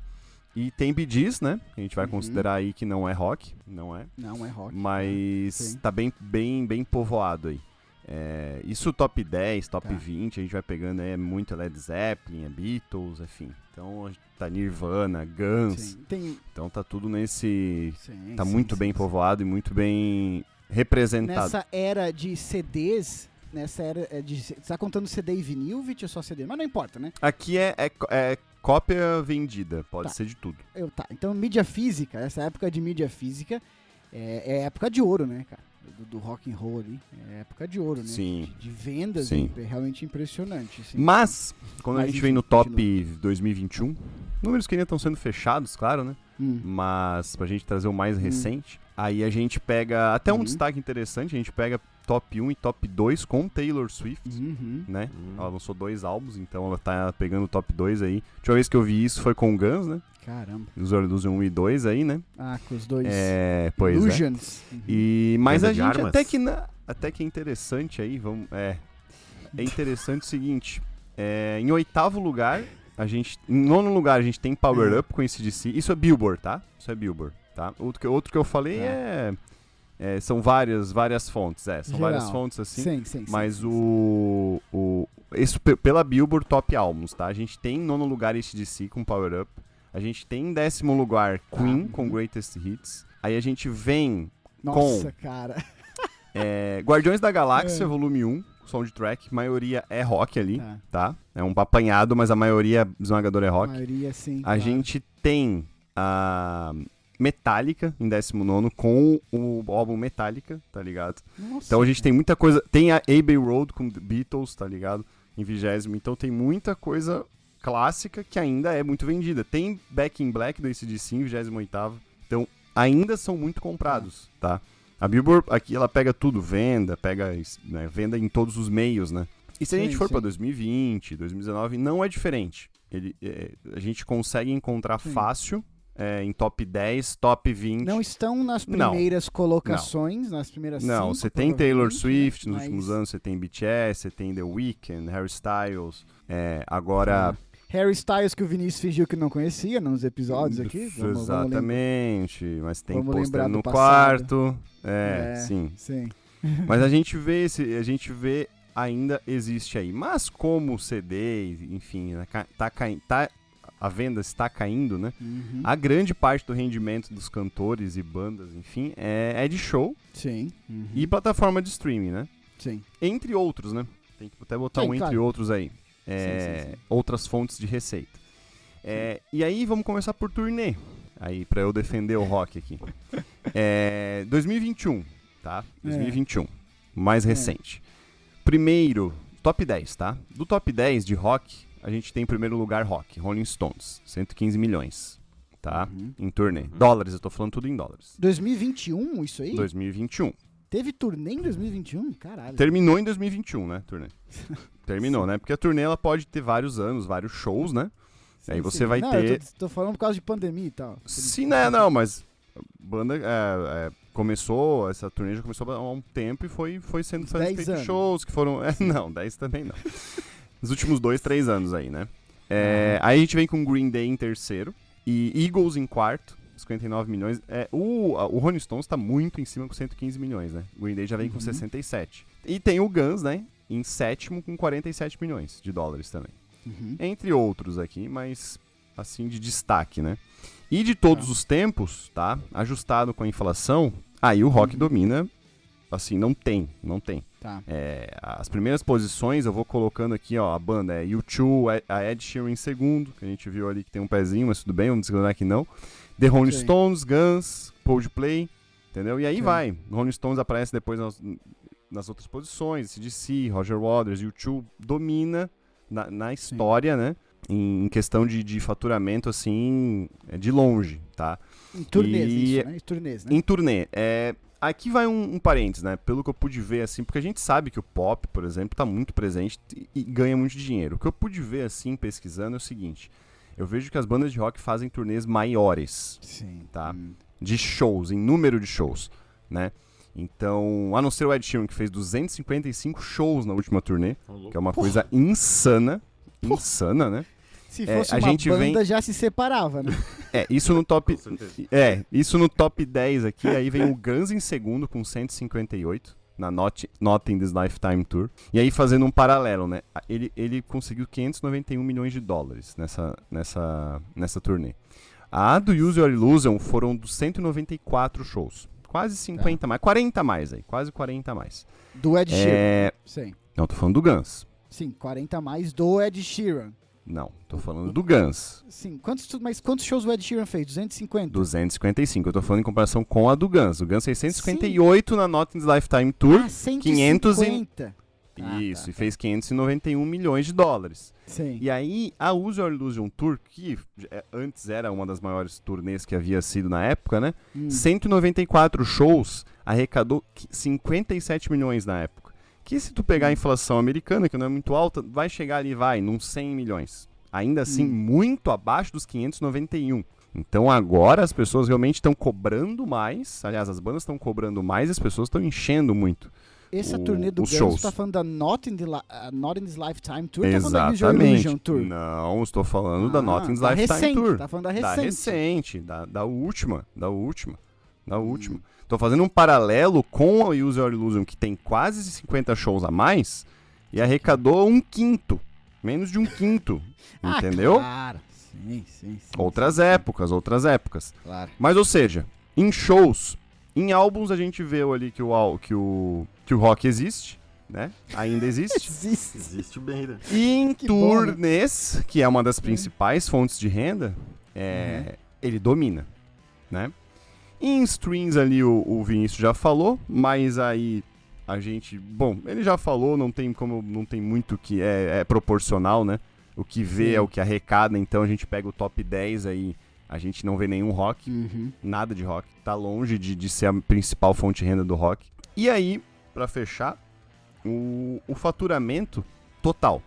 E tem Bee Gees, né? Que a gente vai Uhum. considerar aí que não é rock, não é. Não é rock. Mas Sim. tá bem, bem, bem povoado aí. É, isso top 10, top Tá. 20, a gente vai pegando é muito Led Zeppelin, é Beatles, enfim. Então tá Nirvana, Guns. Sim. Tem. Então tá tudo nesse. Sim, Tá sim, muito bem povoado e muito bem representado. Nessa era de CDs, nessa era é de. Você tá contando CD e vinil, Vit, ou só CD? Mas não importa, né? Aqui é, é, é cópia vendida, pode Tá. ser de tudo. Eu, tá. Então, mídia física, essa época de mídia física é, é época de ouro, né, cara? Do, do rock and roll ali. É época de ouro, né? Sim. De, de vendas, Sim. é realmente impressionante. assim. Mas, quando a Mas, gente enfim, vem no top 2021, números que ainda estão sendo fechados, claro, né? Hum. Mas pra gente trazer o mais recente, aí a gente pega até um Uhum. destaque interessante, a gente pega top 1 e top 2 com Taylor Swift, Uhum. né? Hum. Ela lançou dois álbuns, então ela tá pegando o top 2 aí. A última vez que eu vi isso foi com o Guns, né? Caramba. Os Ordens 1 e 2 aí, né? Ah, com os dois É, pois é. Illusions. Uhum. E, mas Venda a gente até que, na- até que é interessante aí, vamos, é, é interessante o seguinte, é, em oitavo lugar, a gente, em nono lugar a gente tem Power Uhum. Up com esse DC, isso é Billboard, tá? Isso é Billboard, tá? Outro que, outro que eu falei Tá. é, é, são várias, várias fontes, é, são Geral. várias fontes assim, Sim, sim, sim. mas sim, o, o isso pe- pela Billboard Top Albums, tá? A gente tem em nono lugar DC com Power Up, a gente tem em décimo lugar Queen Tá. com Greatest Hits, aí a gente vem sim. Nossa, cara. é, Guardiões da Galáxia, É. volume 1, soundtrack, maioria é rock ali, Tá. tá? É um apanhado, mas a maioria esmagadora é A rock. maioria, sim. A claro. gente tem a Metallica em 19 com o álbum Metallica, tá ligado? Nossa, Então a gente cara. tem muita coisa. Tem a Abbey Road com The Beatles, tá ligado? Em vigésimo. Então tem muita coisa clássica que ainda é muito vendida. Tem Back in Black do ACDC em 28. Então ainda são muito comprados, tá? A Billboard aqui ela pega tudo, venda, pega né, venda em todos os meios, né? E se a Sim, gente for sim. pra 2020, 2019, não é diferente. Ele, é, a gente consegue encontrar Sim. fácil é, em top 10, top 20. Não estão nas Não. primeiras colocações, nas primeiras Não, você tem Taylor provavelmente, Swift né? nos Mas- últimos anos, você tem BTS, você tem The Weeknd, Harry Styles. É, agora. Harry Styles, que o Vinícius fingiu que não conhecia nos episódios aqui. Vamos-. Exatamente, mas tem vamos pôster lembrar do no quarto. É, É. sim. Sim. Mas a gente vê esse, a gente vê ainda existe aí. Mas como o CD, enfim, né, tá caindo, tá, a venda está caindo, né? Uhum. A grande parte do rendimento dos cantores e bandas, enfim, é, é de show Sim. Uhum. e plataforma de streaming, né? Sim. Entre outros, né? Tem que até botar Sim, um entre claro. outros aí. É, Sim, sim, sim. Outras fontes de receita. É, e aí vamos começar por turnê. Aí, pra eu defender o rock aqui. É, 2021, tá? 2021. Mais É. recente. Primeiro, top 10, tá? Do top 10 de rock, a gente tem em primeiro lugar rock, Rolling Stones, 115 milhões, tá? Uhum. Em turnê. Dólares, eu tô falando tudo em dólares. 2021, isso aí? 2021. Teve turnê em 2021? Caralho. Terminou em 2021, né, turnê? Terminou, né? Porque a turnê ela pode ter vários anos, vários shows, né? Sim, aí você sim. vai Não, ter- Eu tô, tô falando por causa de pandemia e tal. Sim, né? Não, mas banda é, é, começou, essa turnê já começou há um tempo e foi, foi sendo Uns feitos 10 feitos anos. shows que foram. É, não, 10 também não. Nos últimos dois, três anos aí, né? É, Aí a gente vem com Green Day em terceiro e Eagles em quarto. 59 milhões. É, o, o Rolling Stones tá muito em cima com 115 milhões, né? O Green Day já vem com Uhum. 67. E tem o Guns, né? Em sétimo com 47 milhões de dólares também Uhum. entre outros aqui, mas assim de destaque, né? E de todos Tá. os tempos, tá? Ajustado com a inflação, aí o rock Uhum. domina, assim, não tem, não tem. Tá. É, as primeiras posições eu vou colocando aqui, ó, a banda é U2, a Ed Sheeran em segundo, que a gente viu ali que tem um pezinho, mas tudo bem, vamos descontar que não. The Rolling Sim. Stones, Guns, Coldplay, entendeu? E aí Sim. vai. Rolling Stones aparece depois nas, nas outras posições, CDC, Roger Waters, U2 domina na, na história, né? Em, em questão de, de faturamento, assim, é de longe, tá? Em turnês, E- isso, né? Em turnês, né? Em turnê, é, aqui vai um, um parênteses, né? Pelo que eu pude ver, assim, porque a gente sabe que o pop, por exemplo, tá muito presente e, e ganha muito dinheiro. O que eu pude ver, assim, pesquisando é o seguinte: eu vejo que as bandas de rock fazem turnês maiores, Sim. Tá. Hum. de shows, em número de shows, né? Então, a não ser o Ed Sheeran, que fez 255 shows na última turnê, que é uma coisa insana. Insana, né? Se É, fosse a uma gente banda, vem- já se separava, né? É, isso no top. É, isso no top 10 aqui. Aí vem o Guns em segundo com 158 na Not, Not in This Lifetime Tour. E aí, fazendo um paralelo, né? Ele, ele conseguiu 591 milhões de dólares nessa, nessa, nessa turnê. A do Use Your Illusion foram dos 194 shows. Quase 50 mais, 40 mais aí, quase 40 mais. Do Ed Sheeran. É... Sim. Não, tô falando do Guns. Sim, 40 a mais do Ed Sheeran. Não, tô falando do Guns. Sim, quantos, mas quantos shows o Ed Sheeran fez? 250? 255. Eu tô falando em comparação com a do Guns. O Guns 658 na Not in This Lifetime Tour. Ah, 150. Ah, Isso, tá, e fez 591 milhões de dólares. Sim. E aí, a Use Your Illusion Tour, que é, antes era uma das maiores turnês que havia sido na época, né? Hum. 194 shows, arrecadou qui- 57 milhões na época. Que se tu pegar a inflação americana, que não é muito alta, vai chegar ali, vai, num 100 milhões. Ainda assim, Hum. muito abaixo dos 591. Então agora as pessoas realmente estão cobrando mais. Aliás, as bandas estão cobrando mais e as pessoas estão enchendo muito. Essa o- turnê do Guns, shows. tá falando da Not in, the, ah, Not in This Lifetime Tour? Tá da Exatamente. Illusion Tour? Não, estou falando da Ah, Not in This da Lifetime recente, Tour. Tá falando da Da recente. recente, da, da última, da última, da Hum. Tô fazendo um paralelo com a Use Your Illusion, que tem quase 50 shows a mais, e arrecadou um quinto, menos de um quinto, Ah, entendeu? Claro. Sim, sim, sim. Outras sim, sim. épocas, outras épocas. Claro. Mas, ou seja, em shows, em álbuns a gente vê ali que o, que o, que o rock existe, né? Ainda existe. Existe. Existe bem, né? E em Que bom, né? turnês, que é uma das principais fontes de renda, é, ele domina, né? Em streams ali o, o Vinícius já falou, mas aí a gente, bom, ele já falou, não tem como, não tem muito que é, é proporcional, né? O que vê Sim. é o que arrecada, então a gente pega o top 10 aí, a gente não vê nenhum rock, Uhum. nada de rock, tá longe de, de ser a principal fonte de renda do rock. E aí, pra fechar, o, o faturamento total.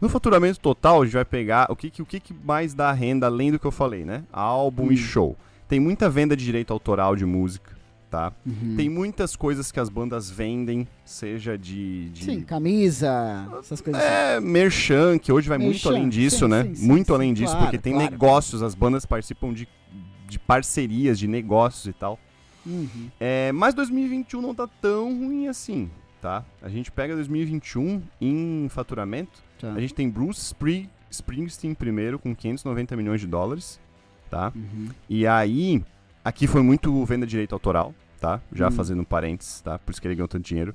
No faturamento total, a gente vai pegar o que, o que, mais dá renda além do que eu falei, né? Álbum e Hum. show. Tem muita venda de direito autoral de música, tá? Uhum. Tem muitas coisas que as bandas vendem, seja de. de Sim, camisa, essas coisas assim. é, merchan, que hoje vai muito Merchan, além disso, sim, né? sim, sim, muito além disso, claro, porque tem claro. negócios, as bandas participam de, de parcerias, de negócios e tal. Uhum. É, mas 2021 não tá tão ruim assim, tá? A gente pega 2021 em faturamento, Tá. a gente tem Bruce Spring- Springsteen primeiro com 590 milhões de dólares, tá? Uhum. E aí, aqui foi muito venda de direito autoral, tá? Já Hum. fazendo parênteses, tá? Por isso que ele ganhou tanto dinheiro.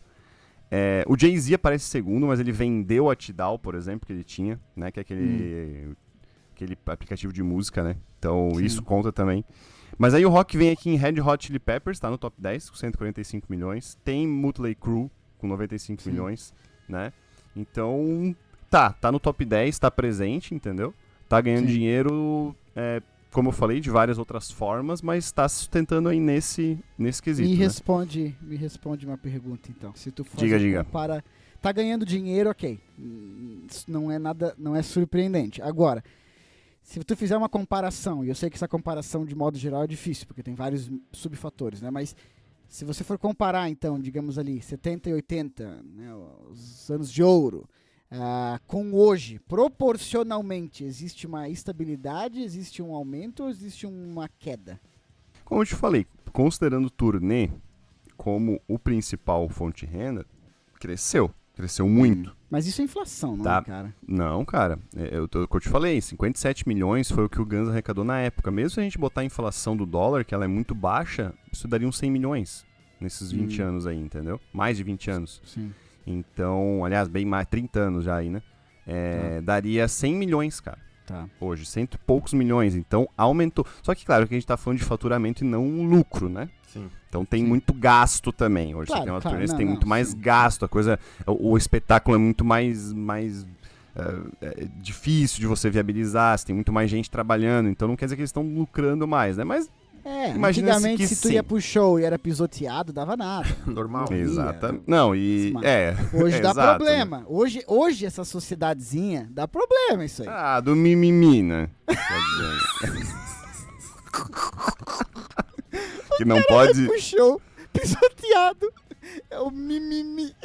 É, o Jay-Z aparece segundo, mas ele vendeu a Tidal, por exemplo, que ele tinha, né? Que é aquele, aquele aplicativo de música, né? Então. Sim. isso conta também. Mas aí o Rock vem aqui em Red Hot Chili Peppers, tá no top 10, com 145 milhões. Tem Mutley Crew, com 95 Sim. milhões, né? Então, tá, tá no top 10, tá presente, entendeu? Tá ganhando Sim. dinheiro, é, como eu falei, de várias outras formas, mas tá se sustentando aí nesse, nesse quesito, Me né? responde, me responde uma pergunta então. Se tu for Diga, diga. para tá ganhando dinheiro, OK. Isso não é nada, não é surpreendente. Agora, se tu fizer uma comparação, e eu sei que essa comparação de modo geral é difícil, porque tem vários subfatores, né? Mas se você for comparar, então, digamos ali, 70 e 80, né, os anos de ouro, ah, com hoje, proporcionalmente, existe uma estabilidade, existe um aumento ou existe uma queda? Como eu te falei, considerando o turnê como o principal fonte de renda, cresceu. Cresceu muito. Mas isso é inflação, não Tá. é, cara? Não, cara, é, eu, que eu te falei, 57 milhões foi o que o Guns arrecadou na época. Mesmo se a gente botar a inflação do dólar, que ela é muito baixa, isso daria uns 100 milhões nesses 20 Hum. anos aí, entendeu? Mais de 20 anos. Sim. Então, aliás, bem mais, 30 anos já aí, né? É, Daria 100 milhões, cara. Tá. Hoje, cento e poucos milhões. Então, aumentou. Só que, claro, que a gente tá falando de faturamento e não lucro, né? Sim. Então tem Sim. muito gasto também. Hoje Claro, você tem uma claro, turnê, você não, tem não, muito mais sim. gasto, a coisa. O, o espetáculo é muito mais, mais é, é, difícil de você viabilizar, você tem muito mais gente trabalhando, então não quer dizer que eles estão lucrando mais, né? Mas É, Imagina-se antigamente que se tu sim. ia pro show e era pisoteado, dava nada. Normal. Não. exatamente. Não, e é. Hoje dá exato, problema. Hoje, hoje essa sociedadezinha dá problema isso aí. Ah, do mimimi, né? Que não pode. Pro show pisoteado. É o mimimi.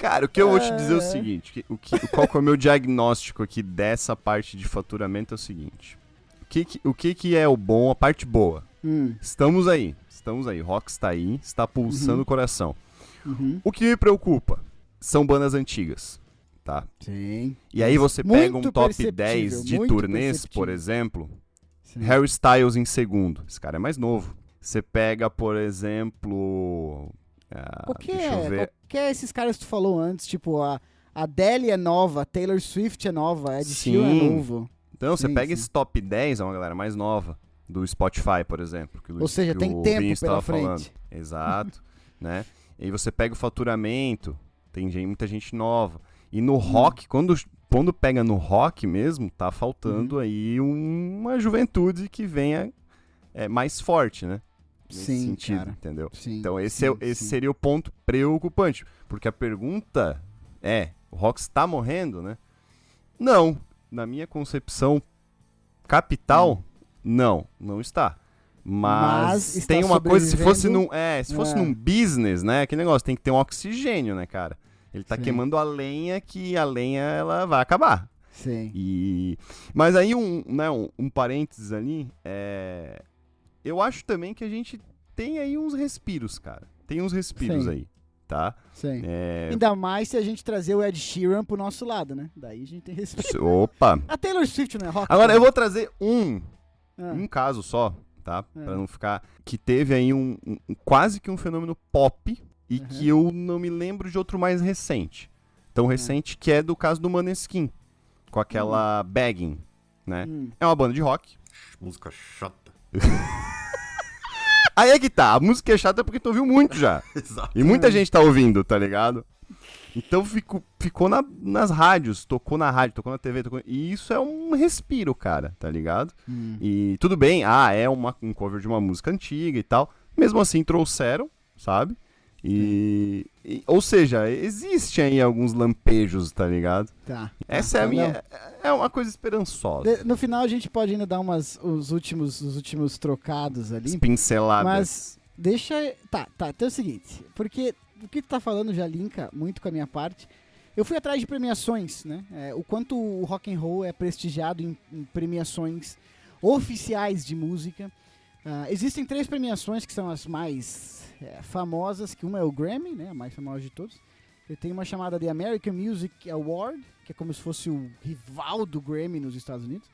Cara, o que eu vou te dizer é o seguinte: que- o que, qual que é o meu diagnóstico aqui dessa parte de faturamento é o seguinte. O que, que- o que, que é o bom, a parte boa? Hum, Estamos aí. estamos aí. Rock está aí, está pulsando Uhum. o coração. Uhum. O que me preocupa são bandas antigas, tá? Sim. E aí você Muito pega um top perceptível, 10 de turnês, por exemplo, sim. Harry Styles em segundo. Esse cara é mais novo. Você pega, por exemplo. ah, Qualquer, ver. qualquer esses caras que tu falou antes, tipo, a a Adele é nova, a Taylor Swift é nova, Ed Sheeran é novo. Então, você Sim, pega sim. esse top 10, é uma galera mais nova, do Spotify, por exemplo. Ou Luiz- seja, que tem o tempo Vinícius pela tava falando. frente. Exato, né? E aí você pega o faturamento, tem gente- muita gente nova. E Hum. no rock, quando, quando pega no rock mesmo, tá faltando Uhum. aí um- uma juventude que venha é, mais forte, né? Nesse Sim, sentido, cara. entendeu? Sim, Então esse, sim, é, esse sim. seria o ponto preocupante. Porque a pergunta é, o rock está morrendo, né? Não. Na minha concepção capital, não, não está. Mas, Mas tem uma coisa, se fosse num, é, se fosse É. num business, né, aquele negócio tem que ter um oxigênio, né, cara? Ele tá Sim. queimando a lenha que a lenha ela vai acabar. Sim. E mas aí um, né, um, um parênteses ali, é, eu acho também que a gente tem aí uns respiros, cara. Tem uns respiros Sim. aí, tá? Sim. É, Ainda mais se a gente trazer o Ed Sheeran pro nosso lado, né? Daí a gente tem respeito. Opa. A Taylor Swift não é rock? Agora né? eu vou trazer um, Ah, um caso só, tá? É. Pra não ficar que teve aí um, um- quase que um fenômeno pop e Uhum. que eu não me lembro de outro mais recente. Tão recente que é do caso do Maneskin, com aquela Bagging, né? hum. É uma banda de rock. Música chata. Aí é que tá, a música é chata porque tu ouviu muito já. Exato. E muita gente tá ouvindo, tá ligado? Então ficou, ficou na- nas rádios, tocou na rádio, tocou na TV, tocou... e isso é um respiro, cara, tá ligado? Hum. E tudo bem, ah, é uma, um cover de uma música antiga e tal. Mesmo assim, trouxeram, sabe? E, e- Ou seja, existe aí alguns lampejos, tá ligado? Tá. Essa é a minha. É uma coisa esperançosa. De- no final a gente pode ainda dar umas, os, últimos, os últimos trocados ali. As pinceladas. Mas deixa. Tá, tá. Então é o seguinte. Porque o que tu tá falando já linka muito com a minha parte. Eu fui atrás de premiações, né? É, o quanto o rock and roll é prestigiado em, em premiações oficiais de música. Ah, existem três premiações que são as mais é, famosas, que uma é o Grammy, né? A mais famosa de todos. Eu tenho uma chamada de American Music Award, que é como se fosse o rival do Grammy nos Estados Unidos.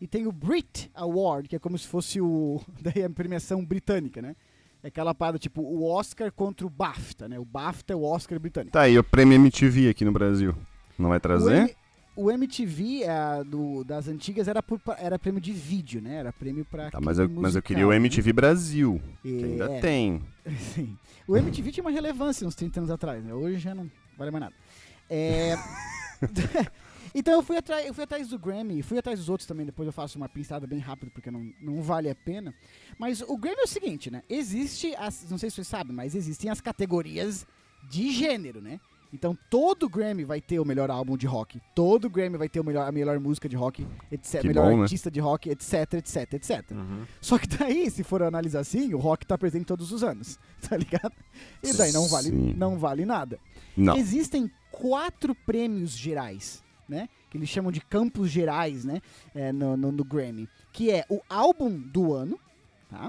E tem o Brit Award, que é como se fosse o daí a premiação britânica, né? É aquela parada tipo o Oscar contra o BAFTA, né? O BAFTA é o Oscar britânico. Tá aí, o prêmio MTV aqui no Brasil. Não vai trazer? O MTV é, do, das antigas era, por- era prêmio de vídeo, né? Era prêmio pra. Tá, mas eu, clipe mas eu musical, queria o né? MTV Brasil, que ainda É, tem. Sim. O MTV tinha uma relevância uns 30 anos atrás, né? Hoje já não vale mais nada. É, então eu fui, atrás, eu fui atrás do Grammy, fui atrás dos outros também, depois eu faço uma pinçada bem rápido, porque não, não vale a pena. Mas o Grammy é o seguinte, né? Existe, as, não sei se vocês sabem, mas existem as categorias de gênero, né? Então todo Grammy vai ter o melhor álbum de rock, todo Grammy vai ter o melhor, a melhor música de rock, etc, Que melhor bom, né? artista de rock, etc, etc, etc. Uhum. Só que daí, se for analisar assim, o rock tá presente todos os anos, tá ligado? E daí não vale, Sim. não vale nada. Não. Existem quatro prêmios gerais, né? Que eles chamam de campos gerais, né? é, no, no, no Grammy. Que é o álbum do ano, tá?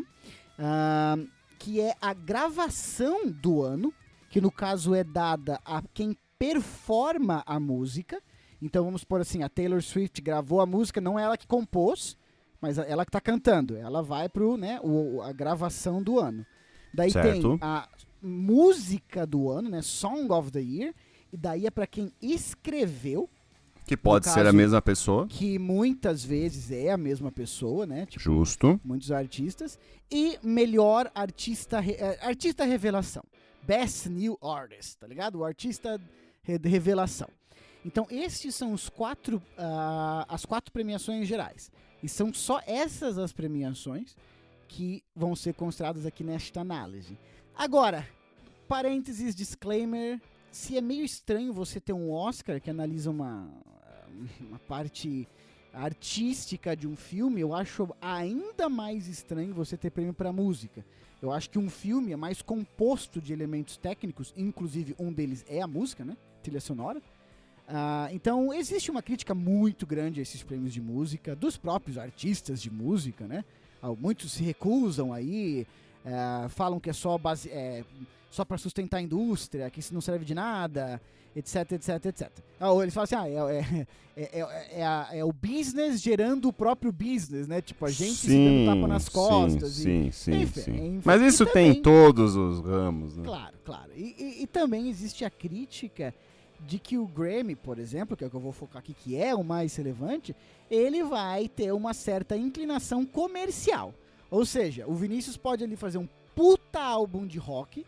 Ahn, que é a gravação do ano, que no caso é dada a quem performa a música. Então vamos por assim, a Taylor Swift gravou a música, não é ela que compôs, mas ela que tá cantando. Ela vai pro, né, o, a gravação do ano. Daí tem Certo. a música do ano, né, Song of the Year, e daí é pra quem escreveu, Que pode no ser a caso- mesma pessoa. que muitas vezes é a mesma pessoa, né? Tipo, Justo. muitos artistas. E melhor artista, eh, artista revelação. Best New Artist, tá ligado? O artista de revelação. Então, estes são os quatro, ah, as quatro premiações gerais. E são só essas as premiações que vão ser consideradas aqui nesta análise. Agora, parênteses, disclaimer. Se é meio estranho você ter um Oscar que analisa uma, uma parte artística de um filme, eu acho ainda mais estranho você ter prêmio para música. Eu acho que um filme é mais composto de elementos técnicos, inclusive um deles é a música, né? Trilha sonora. Ah, então existe uma crítica muito grande a esses prêmios de música, dos próprios artistas de música, né? Ah, Muitos se recusam aí. é, falam que é só base, é, só para sustentar a indústria, que isso não serve de nada, etc, etc, etc. Ah, ou eles falam assim, ah, é, é, é, é, é a- é o business gerando o próprio business, né? Tipo, a gente se dando tapa nas costas. e- Sim, sim, Enfim, sim. enfim. Mas E isso tem também- em todos os ramos, né? Claro, claro. E, e- e também existe a crítica de que o Grammy, por exemplo, que é o que eu vou focar aqui, que é o mais relevante, ele vai ter uma certa inclinação comercial. Ou seja, o Vinícius pode ali fazer um puta álbum de rock.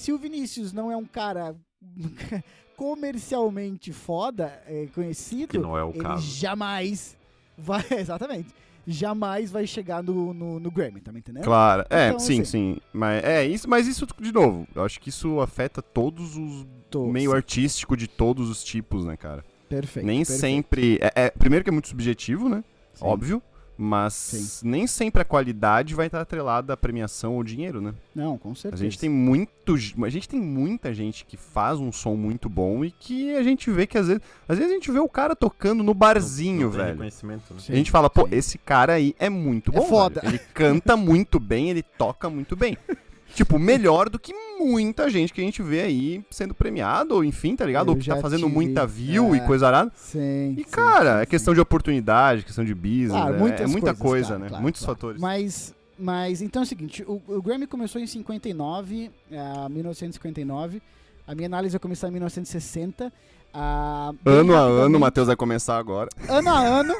Se o Vinícius não é um cara comercialmente foda, é, conhecido, Que não é o ele caso. jamais vai. Exatamente. Jamais vai chegar no, no, no Grammy, tá me entendendo? Claro, é, Então, sim, assim- sim. Mas é isso, mas isso de novo, eu acho que isso afeta todos os meio artístico de todos os tipos, né, cara? Perfeito. nem perfeito. sempre. É, é- primeiro que é muito subjetivo, né? Sim. Óbvio. Mas Sim. nem sempre a qualidade vai estar atrelada à premiação ou dinheiro, né? Não, com A certeza. gente tem muito, a gente tem muita gente que faz um som muito bom e que a gente vê que às vezes, às vezes a gente vê o cara tocando no barzinho, Não tem velho. reconhecimento, né? Sim. A gente fala, pô, sim. esse cara aí é muito É bom. foda. velho. Ele canta muito bem, ele toca muito bem. tipo, melhor do que muita gente que a gente vê aí sendo premiado, ou enfim, tá ligado? Eu ou que tá já fazendo tive, muita view é. e coisa arada. Sim. E, sim, cara, sim, é questão sim. de oportunidade, questão de business. Claro, é- é, muita coisas, coisa, claro, né? claro, Muitos claro. fatores. Mas, mas então é o seguinte: o, o Grammy começou em 59, a 1959. A minha análise vai começar em 1960. ah, Ano a ano, o Matheus vai começar agora. Ano a ano.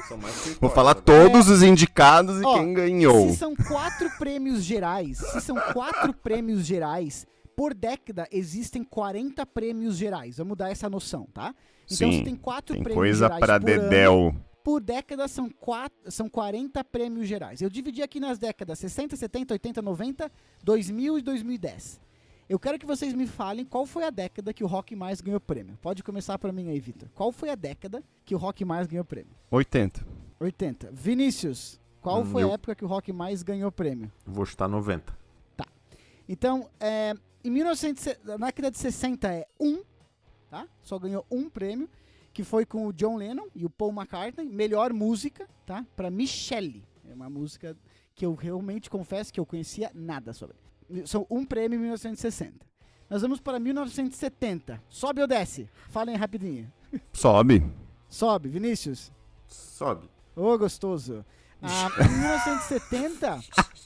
Vou falar todos os indicados e Ó, quem ganhou. Se são quatro prêmios gerais, se são quatro prêmios gerais, por década existem 40 prêmios gerais. Vamos dar essa noção, tá? Então Sim, se tem quatro Tem prêmios coisa gerais pra por ano, Dedéu. por década são, quatro, são 40 prêmios gerais. Eu dividi aqui nas décadas 60, 70, 80, 90, 2000 e 2010. Eu quero que vocês me falem qual foi a década que o rock mais ganhou prêmio. Pode começar pra mim aí, Vitor. Qual foi a década que o rock mais ganhou prêmio? 80. 80. Vinícius, qual Hum, foi a eu- época que o rock mais ganhou prêmio? Vou chutar 90. Então, é, em 1900, na década de 60 é um, tá? Só ganhou um prêmio, que foi com o John Lennon e o Paul McCartney, melhor música, tá? Para Michelle. É uma música que eu realmente confesso que eu conhecia nada sobre. São um prêmio em 1960. Nós vamos para 1970. Sobe ou desce? Falem rapidinho. Sobe. Sobe, Vinícius. Sobe. Ô, gostoso. Ah, em 1970,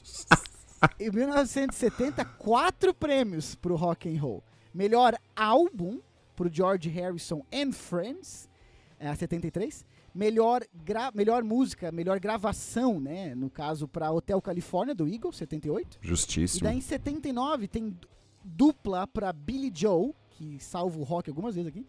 em 1970, quatro prêmios pro rock and roll. Melhor álbum pro George Harrison and Friends, é, 73. Melhor, melhor música, melhor gravação, né? No caso, para Hotel California, do Eagle, 78. E Justíssimo. daí em 79 tem du- dupla pra Billy Joe, que salva o rock algumas vezes aqui.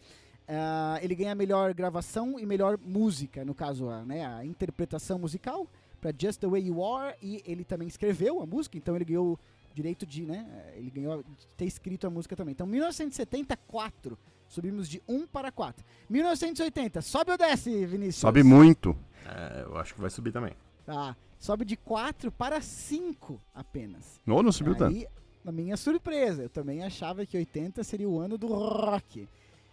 Ah, ele ganha melhor gravação e melhor música, no caso, a, né, a interpretação musical pra Just the Way You Are. E ele também escreveu a música, então ele ganhou o direito de, né? Ele ganhou de ter escrito a música também. Então, 1974, subimos de 1 para 4. 1980, sobe ou desce, Vinícius? Sobe muito. É, eu acho que vai subir também. Tá, sobe de 4 para 5 apenas. Ou não subiu tanto. Aí, na minha surpresa, eu também achava que 80 seria o ano do rock.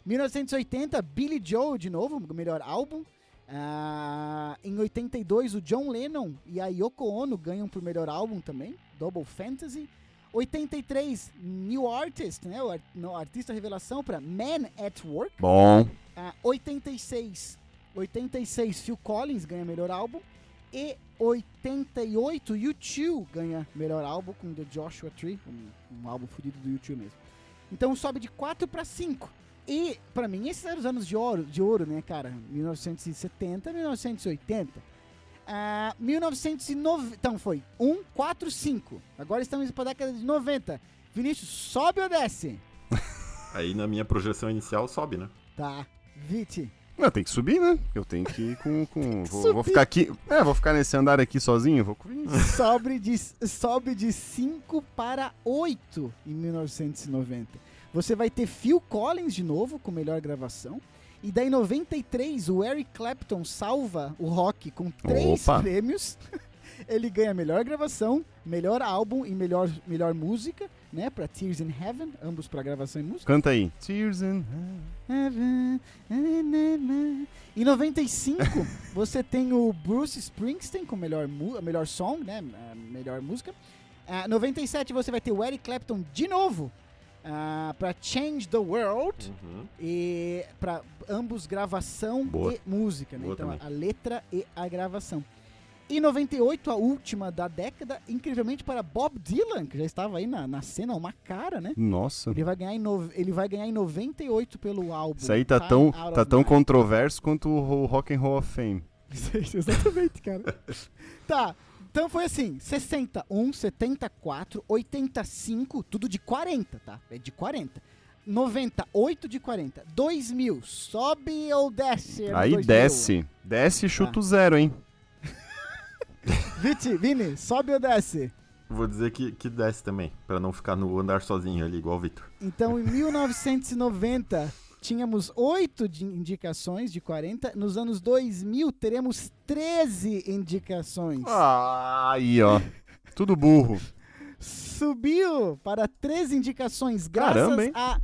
1980, Billy Joe, de novo, o melhor álbum. Ah, em 82, o John Lennon e a Yoko Ono ganham por melhor álbum também, Double Fantasy. 83, New Artist, né, o ar- no, artista revelação para Man at Work. Bom. Ah, 86, 86, Phil Collins ganha melhor álbum. E 88, U2 ganha melhor álbum com The Joshua Tree, um, um álbum fodido do U2 mesmo. Então sobe de 4 para 5. E, pra mim, esses eram os anos de ouro, de ouro né, cara? 1970, 1980. Ah, 1990. Então foi 1, 4, 5. Agora estamos para a década de 90. Vinícius, sobe ou desce? Aí na minha projeção inicial sobe, né? Tá. Viti. Não, tem que subir, né? Eu tenho que ir com. com vou, vou ficar aqui. É, vou ficar nesse andar aqui sozinho. Vou com sobe de, sobe de 5 para 8 em 1990. Você vai ter Phil Collins de novo com melhor gravação. E daí em 93 o Eric Clapton salva o rock com três Opa. prêmios. Ele ganha melhor gravação, melhor álbum e melhor, melhor música, né? Pra Tears in Heaven, ambos pra gravação e música. Canta aí. Tears in Heaven. Em 95, você tem o Bruce Springsteen com melhor, melhor song, né? a Melhor música. Ah, 97 você vai ter o Eric Clapton de novo ah, pra Change the World. Uhum. E para ambos gravação Boa. e música, né? Boa então também. a letra e a gravação. E 98, a última da década, incrivelmente para Bob Dylan, que já estava aí na, na cena, uma cara, né? Nossa. Ele vai ganhar em, no- ele vai ganhar em 98 pelo álbum. Isso aí tá Time tão, tá tão controverso quanto o Rock and Roll of Fame. Exatamente, cara. tá, então foi assim, 61, 74, 85, tudo de 40, tá? É de 40. 98 de 40. 2000, sobe ou desce? Aí 2000? desce. Desce e chuta o zero, hein? Viti, Vini, sobe ou desce? Vou dizer que, que desce também, pra não ficar no andar sozinho ali, igual o Victor. Então, em 1990, tínhamos 8 de indicações de 40. Nos anos 2000, teremos 13 indicações. Ah, aí, ó. Tudo burro. Subiu para 13 indicações, graças Caramba, a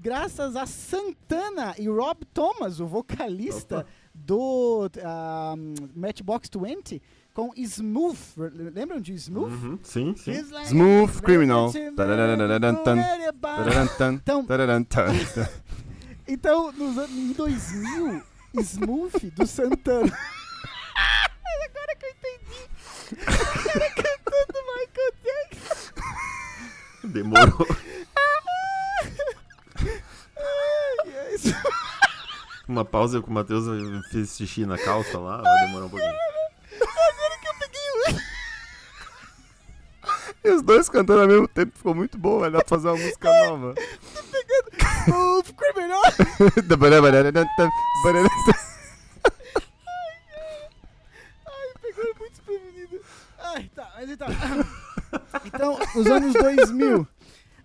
graças a Santana e Rob Thomas, o vocalista Opa. do ah, Matchbox 20, com Smooth. Lembram de Smooth? Uhum, Sim, sim. Like Smooth Criminal. Então-. Então, nos anos, em 2000, Smooth do Santana. Agora que eu entendi. O cara cantando Michael Jackson. Demorou. Ai, é isso. Uma pausa que o Matheus fez xixi na calça lá, vai demorar um pouquinho. Agora que eu o... E os dois cantando ao mesmo tempo ficou muito bom, velho. Dá pra fazer uma música nova. Smooth Criminal. Ai, pegou muito desprevenido. Ai, tá, mas então. Então, nos anos 2000,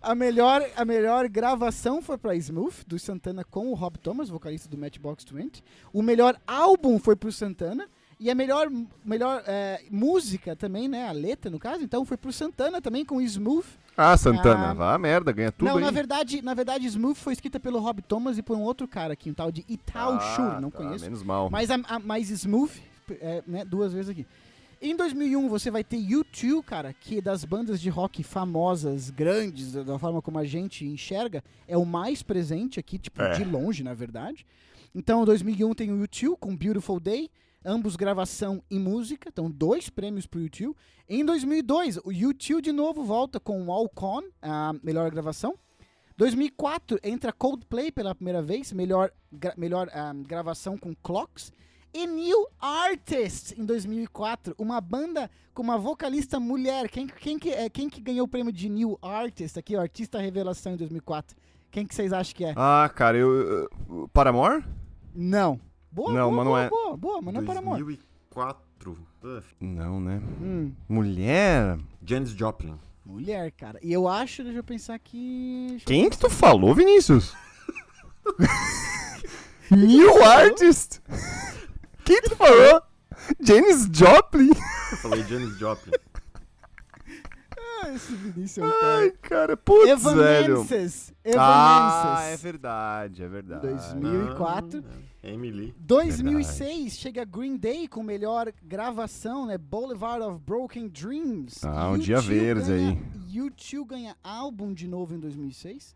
a melhor, a melhor gravação foi pra Smooth, do Santana com o Rob Thomas, vocalista do Matchbox 20. O melhor álbum foi pro Santana. E a melhor, melhor é, música também, né? A letra, no caso, então foi pro Santana também com Smooth. Ah, Santana, Ah. vá merda, ganha tudo Não, na verdade, na verdade, Smooth foi escrita pelo Rob Thomas e por um outro cara aqui, um tal de Ital Ah, Shur, não tá, conheço. Menos mal. Mas a, a- mais smooth, é, né, duas vezes aqui. Em 2001 você vai ter U2, cara, que das bandas de rock famosas, grandes, da- da forma como a gente enxerga, é o mais presente aqui, tipo, É. de longe, na verdade. Então, em 2001 tem o U2 com Beautiful Day, ambos gravação e música, então dois prêmios pro U2. Em 2002, o U2 de novo volta com All Con, a melhor gravação. 2004 entra Coldplay pela primeira vez, melhor, gra- melhor ah, gravação com Clocks. E New Artist em 2004, uma banda com uma vocalista mulher. Quem, quem, que, é, quem que ganhou o prêmio de New Artist aqui, o Artista Revelação em 2004? Quem que vocês acham que é? Ah, cara, eu. eu- Paramore? Não. Boa, Não, boa, mas não boa, é- boa, boa, mas não é para amor. 2004. Ugh. Não, né? Hum, Mulher? Janis Joplin. mulher, cara. E eu acho, deixa eu pensar aqui. deixa Quem que pensar. tu falou, Vinícius? New Artist? Quem tu falou? Janis Joplin? Eu falei Janis Joplin. Esse Vinícius é um cara. Ai, cara, putz, velho. Evanescence. Ah, é verdade, é verdade. 2004. Ah, Emily. 2006 chega Green Day com melhor gravação, né? Boulevard of Broken Dreams. Ah, um U2 dia verdes ganha- aí. U2 ganha álbum de novo em 2006.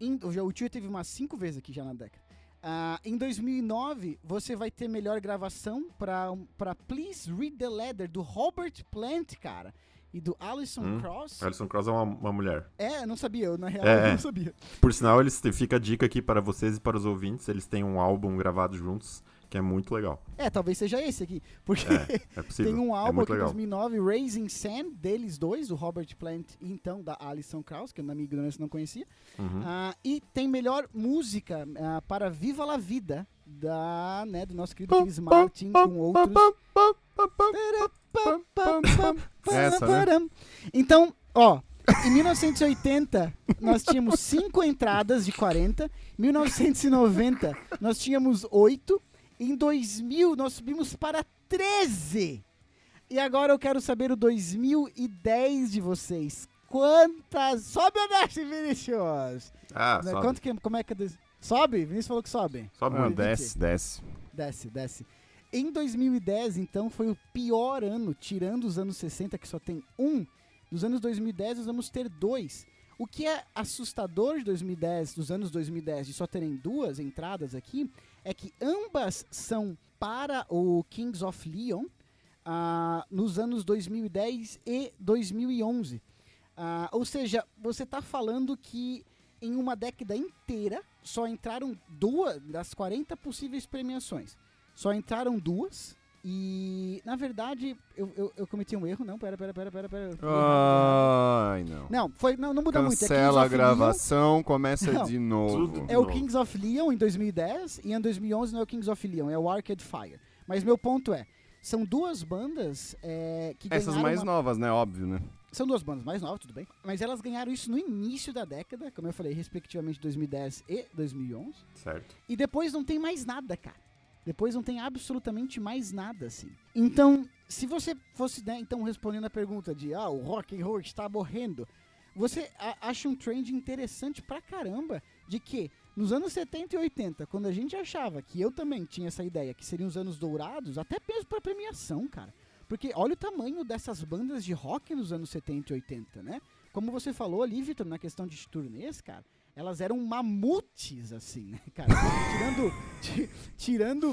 Em, o U2 teve umas cinco vezes aqui já na década. Ah, em 2009, você vai ter melhor gravação pra Please Read the Letter, do Robert Plant, cara. E do Alison Hum, Cross. Alison Cross é uma, uma mulher. É, eu não sabia, eu, na real É, eu é. não sabia. Por sinal, eles fica a dica aqui para vocês e para os ouvintes. Eles têm um álbum gravado juntos que é muito legal. É, talvez seja esse aqui. Porque É possível. Tem um é álbum muito aqui legal. 2009, Raising Sand, deles dois, o Robert Plant e então da Alison Krauss, que eu na minha ignorância não conhecia. Uhum. Ah, e tem melhor música ah, para Viva la Vida, da, né, do nosso querido Chris Martin com outros. Essa, né? Então, ó, em 1980 nós tínhamos 5 entradas de 40, 1990 nós tínhamos 8, em 2000 nós subimos para 13. E agora eu quero saber o 2010 de vocês. Quantas. Sobe ou desce, Vinícius? Ah, Né, sobe. Quanto que, como é que é? Sobe? Vinícius falou que sobe. Sobe Ah, muito. desce, desce. Desce, desce. Em 2010, então, foi o pior ano, tirando os anos 60, que só tem um, Nos anos 2010 nós vamos ter dois. O que é assustador de 2010, dos anos 2010, de só terem duas entradas aqui, é que ambas são para o Kings of Leon ah, nos anos 2010 e 2011. Ah, ou seja, você está falando que em uma década inteira só entraram duas das 40 possíveis premiações. Só entraram duas. E, na verdade, eu, eu, eu cometi um erro. Não, pera, pera, pera, pera. pera. Ai, não. Não, foi, não, não muda muito. É Cancela a of Leon, gravação, começa Não. de novo. Tudo. é o Novo. Kings of Leon em 2010 e em 2011 não é o Kings of Leon, é o Arcade Fire. Mas meu ponto é, são duas bandas é, que Essas mais uma- novas, né? Óbvio, né? São duas bandas mais novas, tudo bem. Mas elas ganharam isso no início da década, como eu falei, respectivamente 2010 e 2011. Certo. E depois não tem mais nada, cara. Depois não tem absolutamente mais nada, assim. Então, se você fosse, né, então, respondendo a pergunta de, ah, o rock and roll está morrendo, você acha um trend interessante pra caramba de que nos anos 70 e 80, quando a gente achava que eu também tinha essa ideia, que seriam os anos dourados, até mesmo pra premiação, cara. Porque olha o tamanho dessas bandas de rock nos anos 70 e 80, né? Como você falou ali, Vitor, na questão de turnês, cara, elas eram mamutes, assim, né, cara? tirando, ti- tirando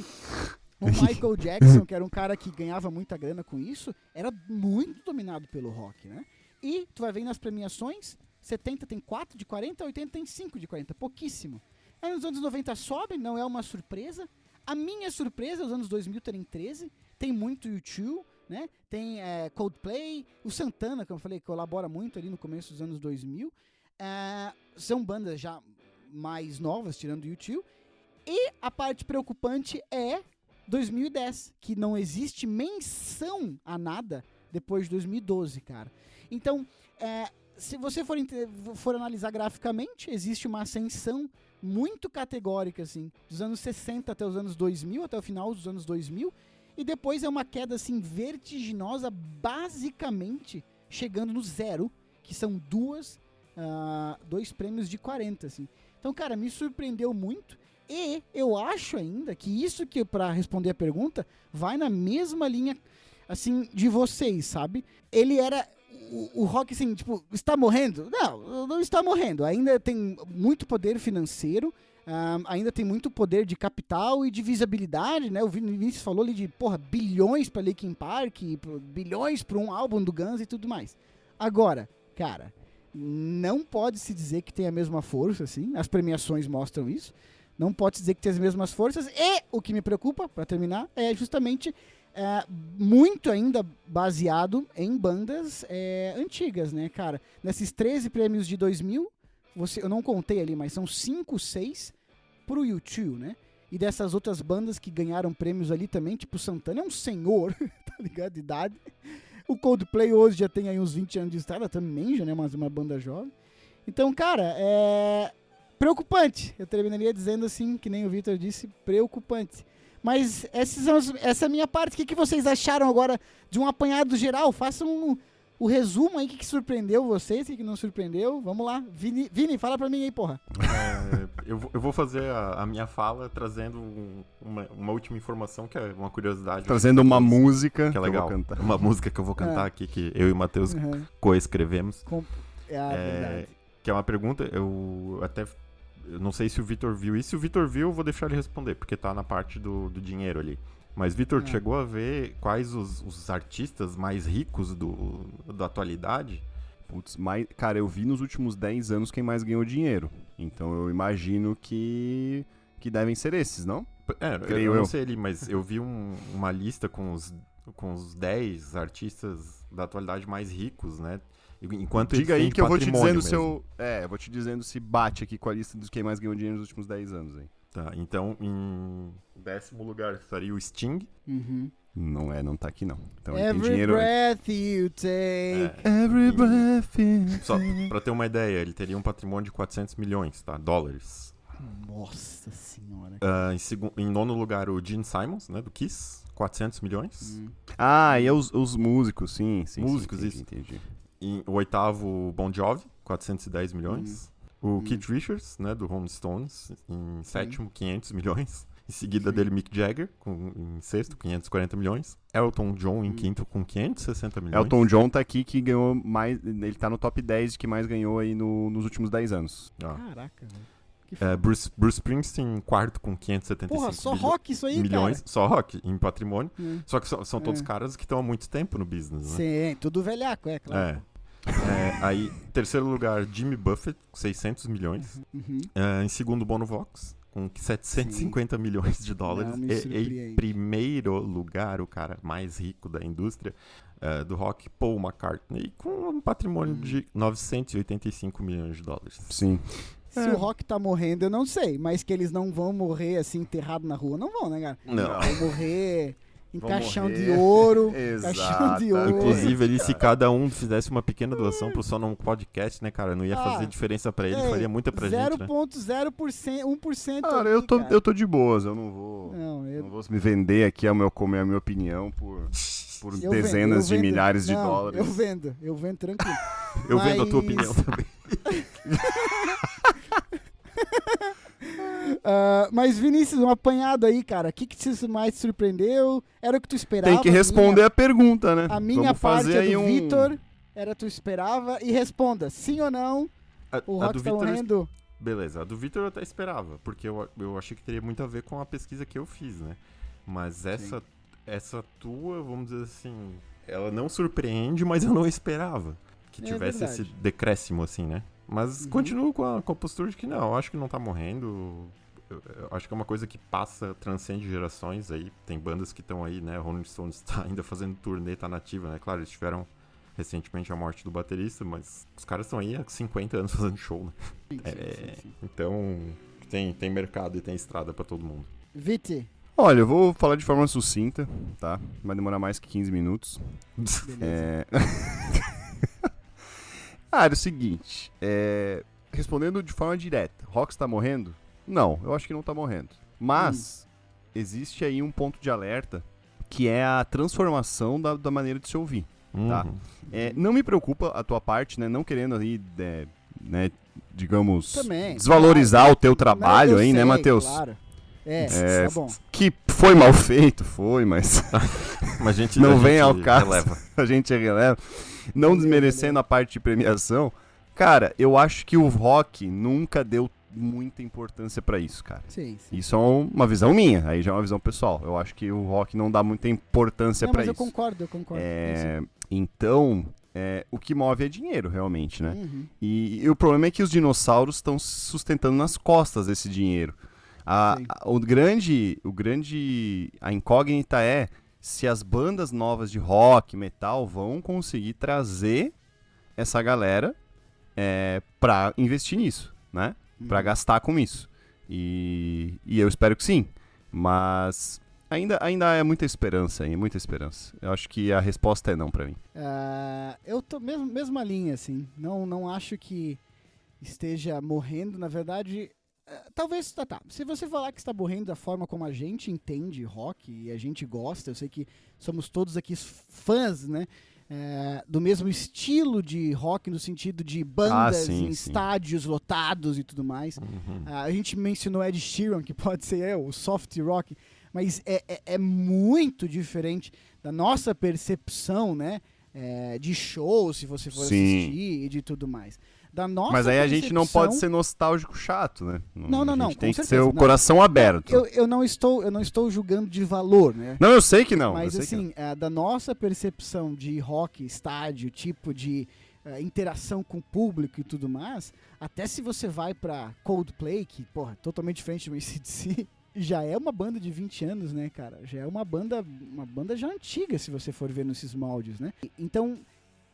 o Michael Jackson, que era um cara que ganhava muita grana com isso, era muito dominado pelo rock, né? E tu vai ver nas premiações, 70 tem 4 de 40, 80 tem 5 de 40, pouquíssimo. Aí nos anos 90 sobe, não é uma surpresa. A minha surpresa, é os anos 2000 terem 13, tem muito YouTube, né? Tem é, Coldplay, o Santana, como eu falei, colabora muito ali no começo dos anos 2000. Ah, são bandas já mais novas, tirando o YouTube. E a parte preocupante é 2010, que não existe menção a nada depois de 2012, cara. Então, é, se você for, for analisar graficamente, existe uma ascensão muito categórica, assim, dos anos 60 até os anos 2000, até o final dos anos 2000, e depois é uma queda, assim, vertiginosa, basicamente chegando no zero, que são duas, ah, dois prêmios de 40, assim. Então, cara, me surpreendeu muito, e eu acho ainda que isso que, pra responder a pergunta, vai na mesma linha, assim, de vocês, sabe? Ele era o, o rock, assim, tipo, está morrendo? Não, não está morrendo. Ainda tem muito poder financeiro, ah, ainda tem muito poder de capital e de visibilidade, né? O Vin- Vinícius falou ali de, porra, bilhões para Linkin Park, bilhões para um álbum do Guns e tudo mais. Agora, cara, não pode se dizer que tem a mesma força, assim. As premiações mostram isso. Não pode se dizer que tem as mesmas forças. E o que me preocupa, para terminar, é justamente é, muito ainda baseado em bandas é, antigas, né, cara? Nesses 13 prêmios de 2000, você, eu não contei ali, mas são 5, 6 pro YouTube, né? E dessas outras bandas que ganharam prêmios ali também, tipo Santana é um senhor, tá ligado? De idade. O Coldplay hoje já tem aí uns 20 anos de estrada, também já, né? Mas uma banda jovem. Então, cara, é preocupante. Eu terminaria dizendo assim, que nem o Victor disse, preocupante. Mas essa é a minha parte. O que, que vocês acharam agora de um apanhado geral? Façam um, o resumo aí, o que, que surpreendeu vocês, o que, que não surpreendeu. Vamos lá. Vini, Vini, fala pra mim aí, porra. É, eu, vou- eu vou fazer a, a minha fala trazendo um- uma, uma última informação, que é uma curiosidade. Trazendo uma música que é legal. eu vou cantar. Uma música que eu vou cantar É. aqui, que eu e o Matheus Uhum. coescrevemos. Com- É, a É, verdade. que é uma pergunta, eu até. Eu não sei se o Vitor viu. E se o Vitor viu, eu vou deixar ele responder, porque tá na parte do, do dinheiro ali. Mas, Vitor, tu É. chegou a ver quais os, os artistas mais ricos do, da atualidade? Putz, mais... Cara, eu vi nos últimos 10 anos quem mais ganhou dinheiro. Então eu imagino que. que devem ser esses, não? É, eu, Creio eu não eu. sei ali, mas eu vi um- uma lista com os, com os 10 artistas da atualidade mais ricos, né? Enquanto Diga aí que eu vou te dizendo se mesmo. eu. É, eu vou te dizendo se bate aqui com a lista dos quem mais ganhou dinheiro nos últimos 10 anos aí. Tá, então, em décimo lugar estaria o Sting. Uhum. Não é, não tá aqui não. Então ele tem Every dinheiro. breath you take. É, Every E- breath you Só take. pra ter uma ideia, ele teria um patrimônio de 400 milhões, tá? Dólares. Nossa senhora. Ah, em, segu- em nono lugar, o Gene Simons, né? Do Kiss, 400 milhões. Hum. Ah, e é os, os músicos, sim, sim. sim, Músicos, entendi, isso. Entendi. Em, o oitavo, o Bon Jovi, 410 milhões. O Hum. Keith Richards, né? Do Rolling Stones, em sétimo, 500 milhões. Em seguida dele, Mick Jagger, com, em sexto, 540 milhões. Elton John em Hum. quinto, com 560 milhões. Elton John tá aqui que ganhou mais. Ele tá no top 10 que mais ganhou aí no- nos últimos 10 anos. Ah. Caraca, É. Bruce, Bruce Springsteen em quarto, com 575 Porra, só rock isso aí, milhões. Só rock, em patrimônio. cara. Hum. Só que são, são todos É. caras que estão há muito tempo no business, né? Sim, tudo velhaco, é claro. É. É, aí, terceiro lugar, Jimmy Buffett, com 600 milhões. Uhum. É, em segundo, Bono Vox, com 750 milhões de dólares. Não E- em primeiro lugar, o cara mais rico da indústria é, do rock, Paul McCartney, com um patrimônio Hum. de 985 milhões de dólares. Sim. Se É. o rock tá morrendo, eu não sei. Mas que eles não vão morrer assim, enterrado na rua, não vão, né, cara? Não. Vão morrer em Vão caixão morrer. de ouro. Exato. Caixão de ouro. Inclusive, ele, se cada um fizesse uma pequena doação pro Só Não Podcast, né, cara? Não ia Ah, fazer diferença pra ele, Ei, faria muita pra gente, né? 0.0%, 1%. Cara, ali, eu tô, cara. eu tô de boas, eu não vou. Não, eu, Não vou me vender aqui a, meu, como é a minha opinião por, por eu dezenas vendo, de vendo. milhares de Não, dólares. Eu vendo, eu vendo tranquilo. Eu vendo a tua Mas- opinião também. Ah, mas, Vinícius, um apanhado aí, cara. O que, que te mais te surpreendeu? Era o que tu esperava? Tem que A responder minha- a pergunta, né? A minha Vamos parte fazer é do um... Vitor. Era tu esperava. E responda, sim ou não, A, o a Rock do tá Vitor morrendo? Beleza, a do Victor eu até esperava, porque eu, eu achei que teria muito a ver com a pesquisa que eu fiz, né? Mas essa, essa tua, vamos dizer assim, ela não surpreende, mas eu não esperava que É tivesse verdade. esse decréscimo, assim, né? Mas Uhum. continuo com a, com a postura de que não, acho que não tá morrendo. Eu, eu acho que é uma coisa que passa, transcende gerações aí. Tem bandas que estão aí, né? Rolling Stones tá ainda fazendo turnê, tá nativa, né? Claro, eles tiveram recentemente a morte do baterista, mas os caras estão aí há 50 anos fazendo show, né? Sim, sim, É, sim, sim. Então, tem, tem mercado e tem estrada pra todo mundo. Viti, Olha, eu vou falar de forma sucinta, tá? Vai demorar mais que 15 minutos. beleza. É... ah, era o seguinte, é... respondendo de forma direta, Rox tá morrendo? Não, eu acho que não tá morrendo. Mas existe aí um ponto de alerta que é a transformação da, da maneira de se ouvir. Tá. Uhum. É, não me preocupa a tua parte, né? Não querendo aí, é, né, digamos, Também. desvalorizar o teu trabalho aí, né, sei, Matheus? Claro. É, É, tá bom. Que foi mal feito, foi, mas Mas a gente, Não a vem gente ao caso. releva. a gente releva. Não desmerecendo a parte de premiação, cara, eu acho que o rock nunca deu muita importância pra isso, cara. Sim, sim. Isso é uma visão minha, aí já é uma visão pessoal. Eu acho que o rock não dá muita importância Não, pra mas eu isso. concordo, eu concordo. É, então, é, o que move é dinheiro, realmente, né? Uhum. E, e o problema é que os dinossauros estão se sustentando nas costas desse dinheiro. A, a- o grande, o grande, a incógnita é se as bandas novas de rock, metal vão conseguir trazer essa galera é, para investir nisso, né? Pra Uhum. gastar com isso. E, e eu espero que sim. Mas ainda, ainda é muita esperança, aí, muita esperança. Eu acho que a resposta é não pra mim. Ah, eu tô mesmo, mesma linha, assim. Não, não acho que esteja morrendo. Na verdade, talvez. Tá, tá. Se você falar que está morrendo da forma como a gente entende rock e a gente gosta, eu sei que somos todos aqui fãs, né? é, do mesmo estilo de rock no sentido de bandas sim, em sim. estádios lotados e tudo mais. Uhum. Ah, a gente mencionou Ed Sheeran, que pode ser é, o soft rock, mas é, é, é muito diferente da nossa percepção, né? é, de show, se você for Sim. assistir e de tudo mais. Da nossa Mas aí a gente não pode ser nostálgico chato, né? Não, não, A não, com tem que certeza, ser o não. coração aberto. Eu, eu não estou, eu não estou julgando de valor, né? Não, eu sei que não. Mas que não. assim, é, da nossa percepção de rock, estádio, tipo de é, interação com o público e tudo mais, até se você vai pra Coldplay, que, porra, totalmente diferente do ACDC, já é uma banda de 20 anos, né, cara? Já é uma banda, uma banda já antiga, se você for ver nesses moldes, né? Então,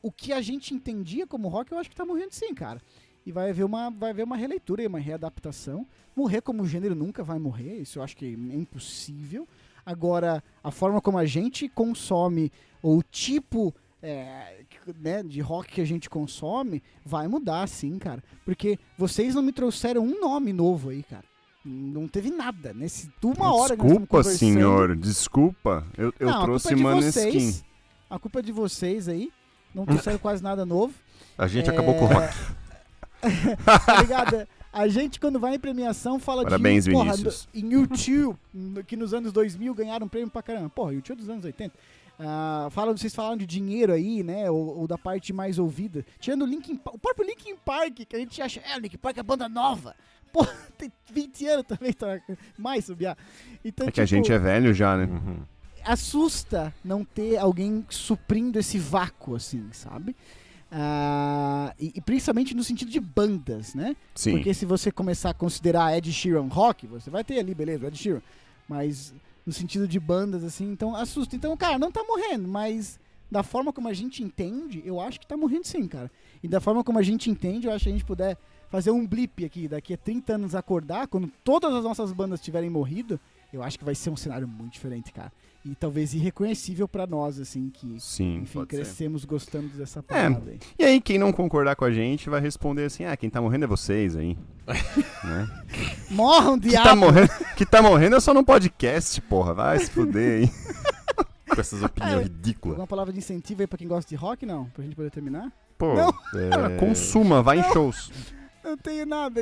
o que a gente entendia como rock, eu acho que tá morrendo sim, cara. E vai haver uma, vai haver uma releitura e uma readaptação. Morrer como gênero nunca vai morrer, isso eu acho que é impossível. Agora, a forma como a gente consome, ou o tipo é, né, de rock que a gente consome, vai mudar sim, cara. Porque vocês não me trouxeram um nome novo aí, cara. Não teve nada. Nesse uma hora Desculpa, senhor. Desculpa. Eu, eu Não, trouxe é de Maneskin. A culpa é de vocês aí. Não trouxeram quase nada novo. A gente É, acabou com o rock. tá ligado? A gente, quando vai em premiação, fala Parabéns, de porra, Vinícius. em YouTube, que nos anos 2000 ganharam prêmio pra caramba. Porra, YouTube dos anos 80. Ah, falam, vocês falaram de dinheiro aí, né? Ou, ou da parte mais ouvida. Tirando o Linkin o próprio Linkin Park, que a gente acha, é, o Linkin Park é banda nova. Pô, tem 20 anos também, tá mais subiar. Então, É que a tipo, gente é velho já, né? Uhum. Assusta não ter alguém suprindo esse vácuo, assim, sabe? Ah, e, e principalmente no sentido de bandas, né? Sim. Porque se você começar a considerar Ed Sheeran rock, você vai ter ali, beleza, Ed Sheeran. Mas no sentido de bandas, assim, então assusta. Então, cara, não tá morrendo, mas da forma como a gente entende, eu acho que tá morrendo sim, cara. E da forma como a gente entende, eu acho que a gente puder fazer um blip aqui, daqui a 30 anos acordar, quando todas as nossas bandas tiverem morrido, eu acho que vai ser um cenário muito diferente, cara. E talvez irreconhecível pra nós, assim, que, Sim, enfim, pode ser. crescemos gostando dessa parada aí. E aí, quem não concordar com a gente vai responder assim: ah, quem tá morrendo é vocês aí. né? Morram, Que diabo! tá, morrendo, que tá morrendo é só no podcast, porra. Vai se fuder, hein? Com essas opiniões É. ridículas. Alguma palavra de incentivo aí pra quem gosta de rock, não? Pra gente poder terminar? Pô, Não. Cara, é, consuma, vai em shows. Não tenho nada.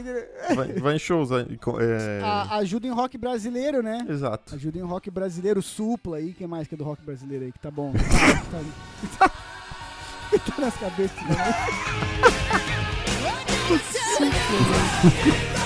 vai, vai em shows. É... A- ajuda em rock brasileiro, né? Exato. Ajuda em rock brasileiro, supla aí. Quem mais que é do rock brasileiro aí? Que tá bom. tá, tá, tá nas cabeças também. God